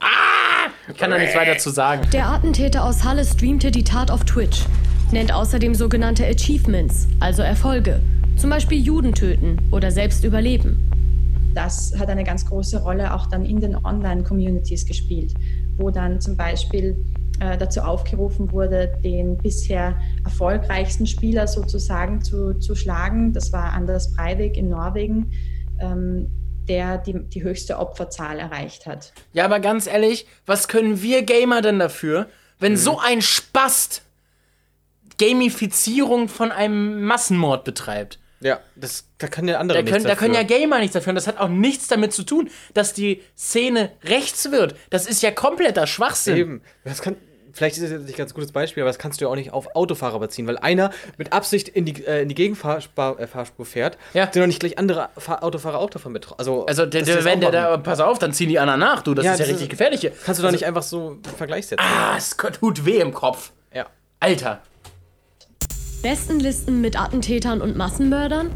ah! Ich kann da nichts weiter zu sagen. Der Attentäter aus Halle streamte die Tat auf Twitch, nennt außerdem sogenannte Achievements, also Erfolge. Zum Beispiel Juden töten oder selbst überleben. Das hat eine ganz große Rolle auch dann in den Online-Communities gespielt, wo dann zum Beispiel äh, dazu aufgerufen wurde, den bisher erfolgreichsten Spieler sozusagen zu, zu schlagen. Das war Anders Breivik in Norwegen, ähm, der die, die höchste Opferzahl erreicht hat. Ja, aber ganz ehrlich, was können wir Gamer denn dafür, wenn so ein Spast Gamifizierung von einem Massenmord betreibt? Ja, das, da kann der andere Da nichts können, da können ja dafür. Gamer nichts dafür. Und das hat auch nichts damit zu tun, dass die Szene rechts wird. Das ist ja kompletter Schwachsinn. Eben. Das kann, vielleicht ist es jetzt nicht ein ganz gutes Beispiel, aber das kannst du ja auch nicht auf Autofahrer beziehen, weil einer mit Absicht in die, äh, in die Gegenfahrspur äh, fährt, Ja. sind doch nicht gleich andere Fahr Autofahrer auch davon betroffen. Also, Also, der, das der, wenn der da, pass auf, dann ziehen die anderen nach, du. Das Ja, ist ja das richtig ist- gefährlich. hier. Kannst du doch Also- nicht einfach so einen Vergleich setzen. Ah, es tut weh im Kopf. Ja. Alter. Besten Listen mit Attentätern und Massenmördern?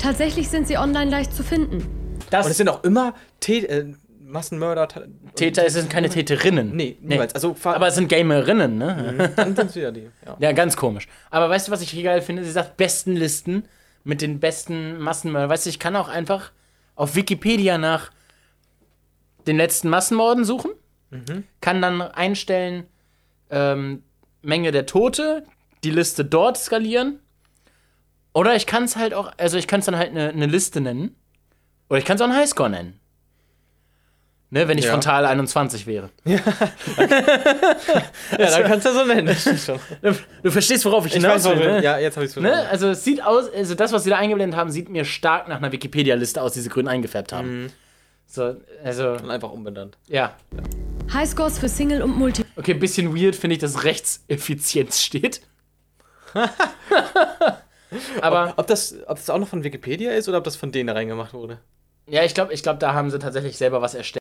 Tatsächlich sind sie online leicht zu finden. Das Und es sind auch immer Tä äh, Massenmörder. Täter, es sind keine Täterinnen. Nee, niemals. Also, fahr- Aber es sind Gamerinnen, ne? dann sind es wieder die. Ja. Ja, ganz komisch. Aber weißt du, was ich hier geil finde? Sie sagt besten Listen mit den besten Massenmördern. Weißt du, ich kann auch einfach auf Wikipedia nach den letzten Massenmorden suchen, kann dann einstellen ähm, Menge der Tote, die Liste dort skalieren. Oder ich kann es halt auch, also ich kann es dann halt eine eine Liste nennen. Oder ich kann es auch einen Highscore nennen. Ne, wenn ich Ja. frontal 21 wäre. Ja, dann kannst du so nennen. Du, du verstehst, worauf ich Ich hinaus will. Ne? ja, jetzt hab ich's verstanden. Ne? Also es sieht aus, also das, was sie da eingeblendet haben, sieht mir stark nach einer Wikipedia-Liste aus, die sie grün eingefärbt haben. So, also, Und einfach umbenannt. ja. Highscores für Single und Multi. Okay, ein bisschen weird finde ich, dass Rechtseffizienz steht. Aber Ob das, ob das auch noch von Wikipedia ist oder ob das von denen reingemacht wurde? ja, ich glaube, ich glaub, da haben sie tatsächlich selber was erstellt.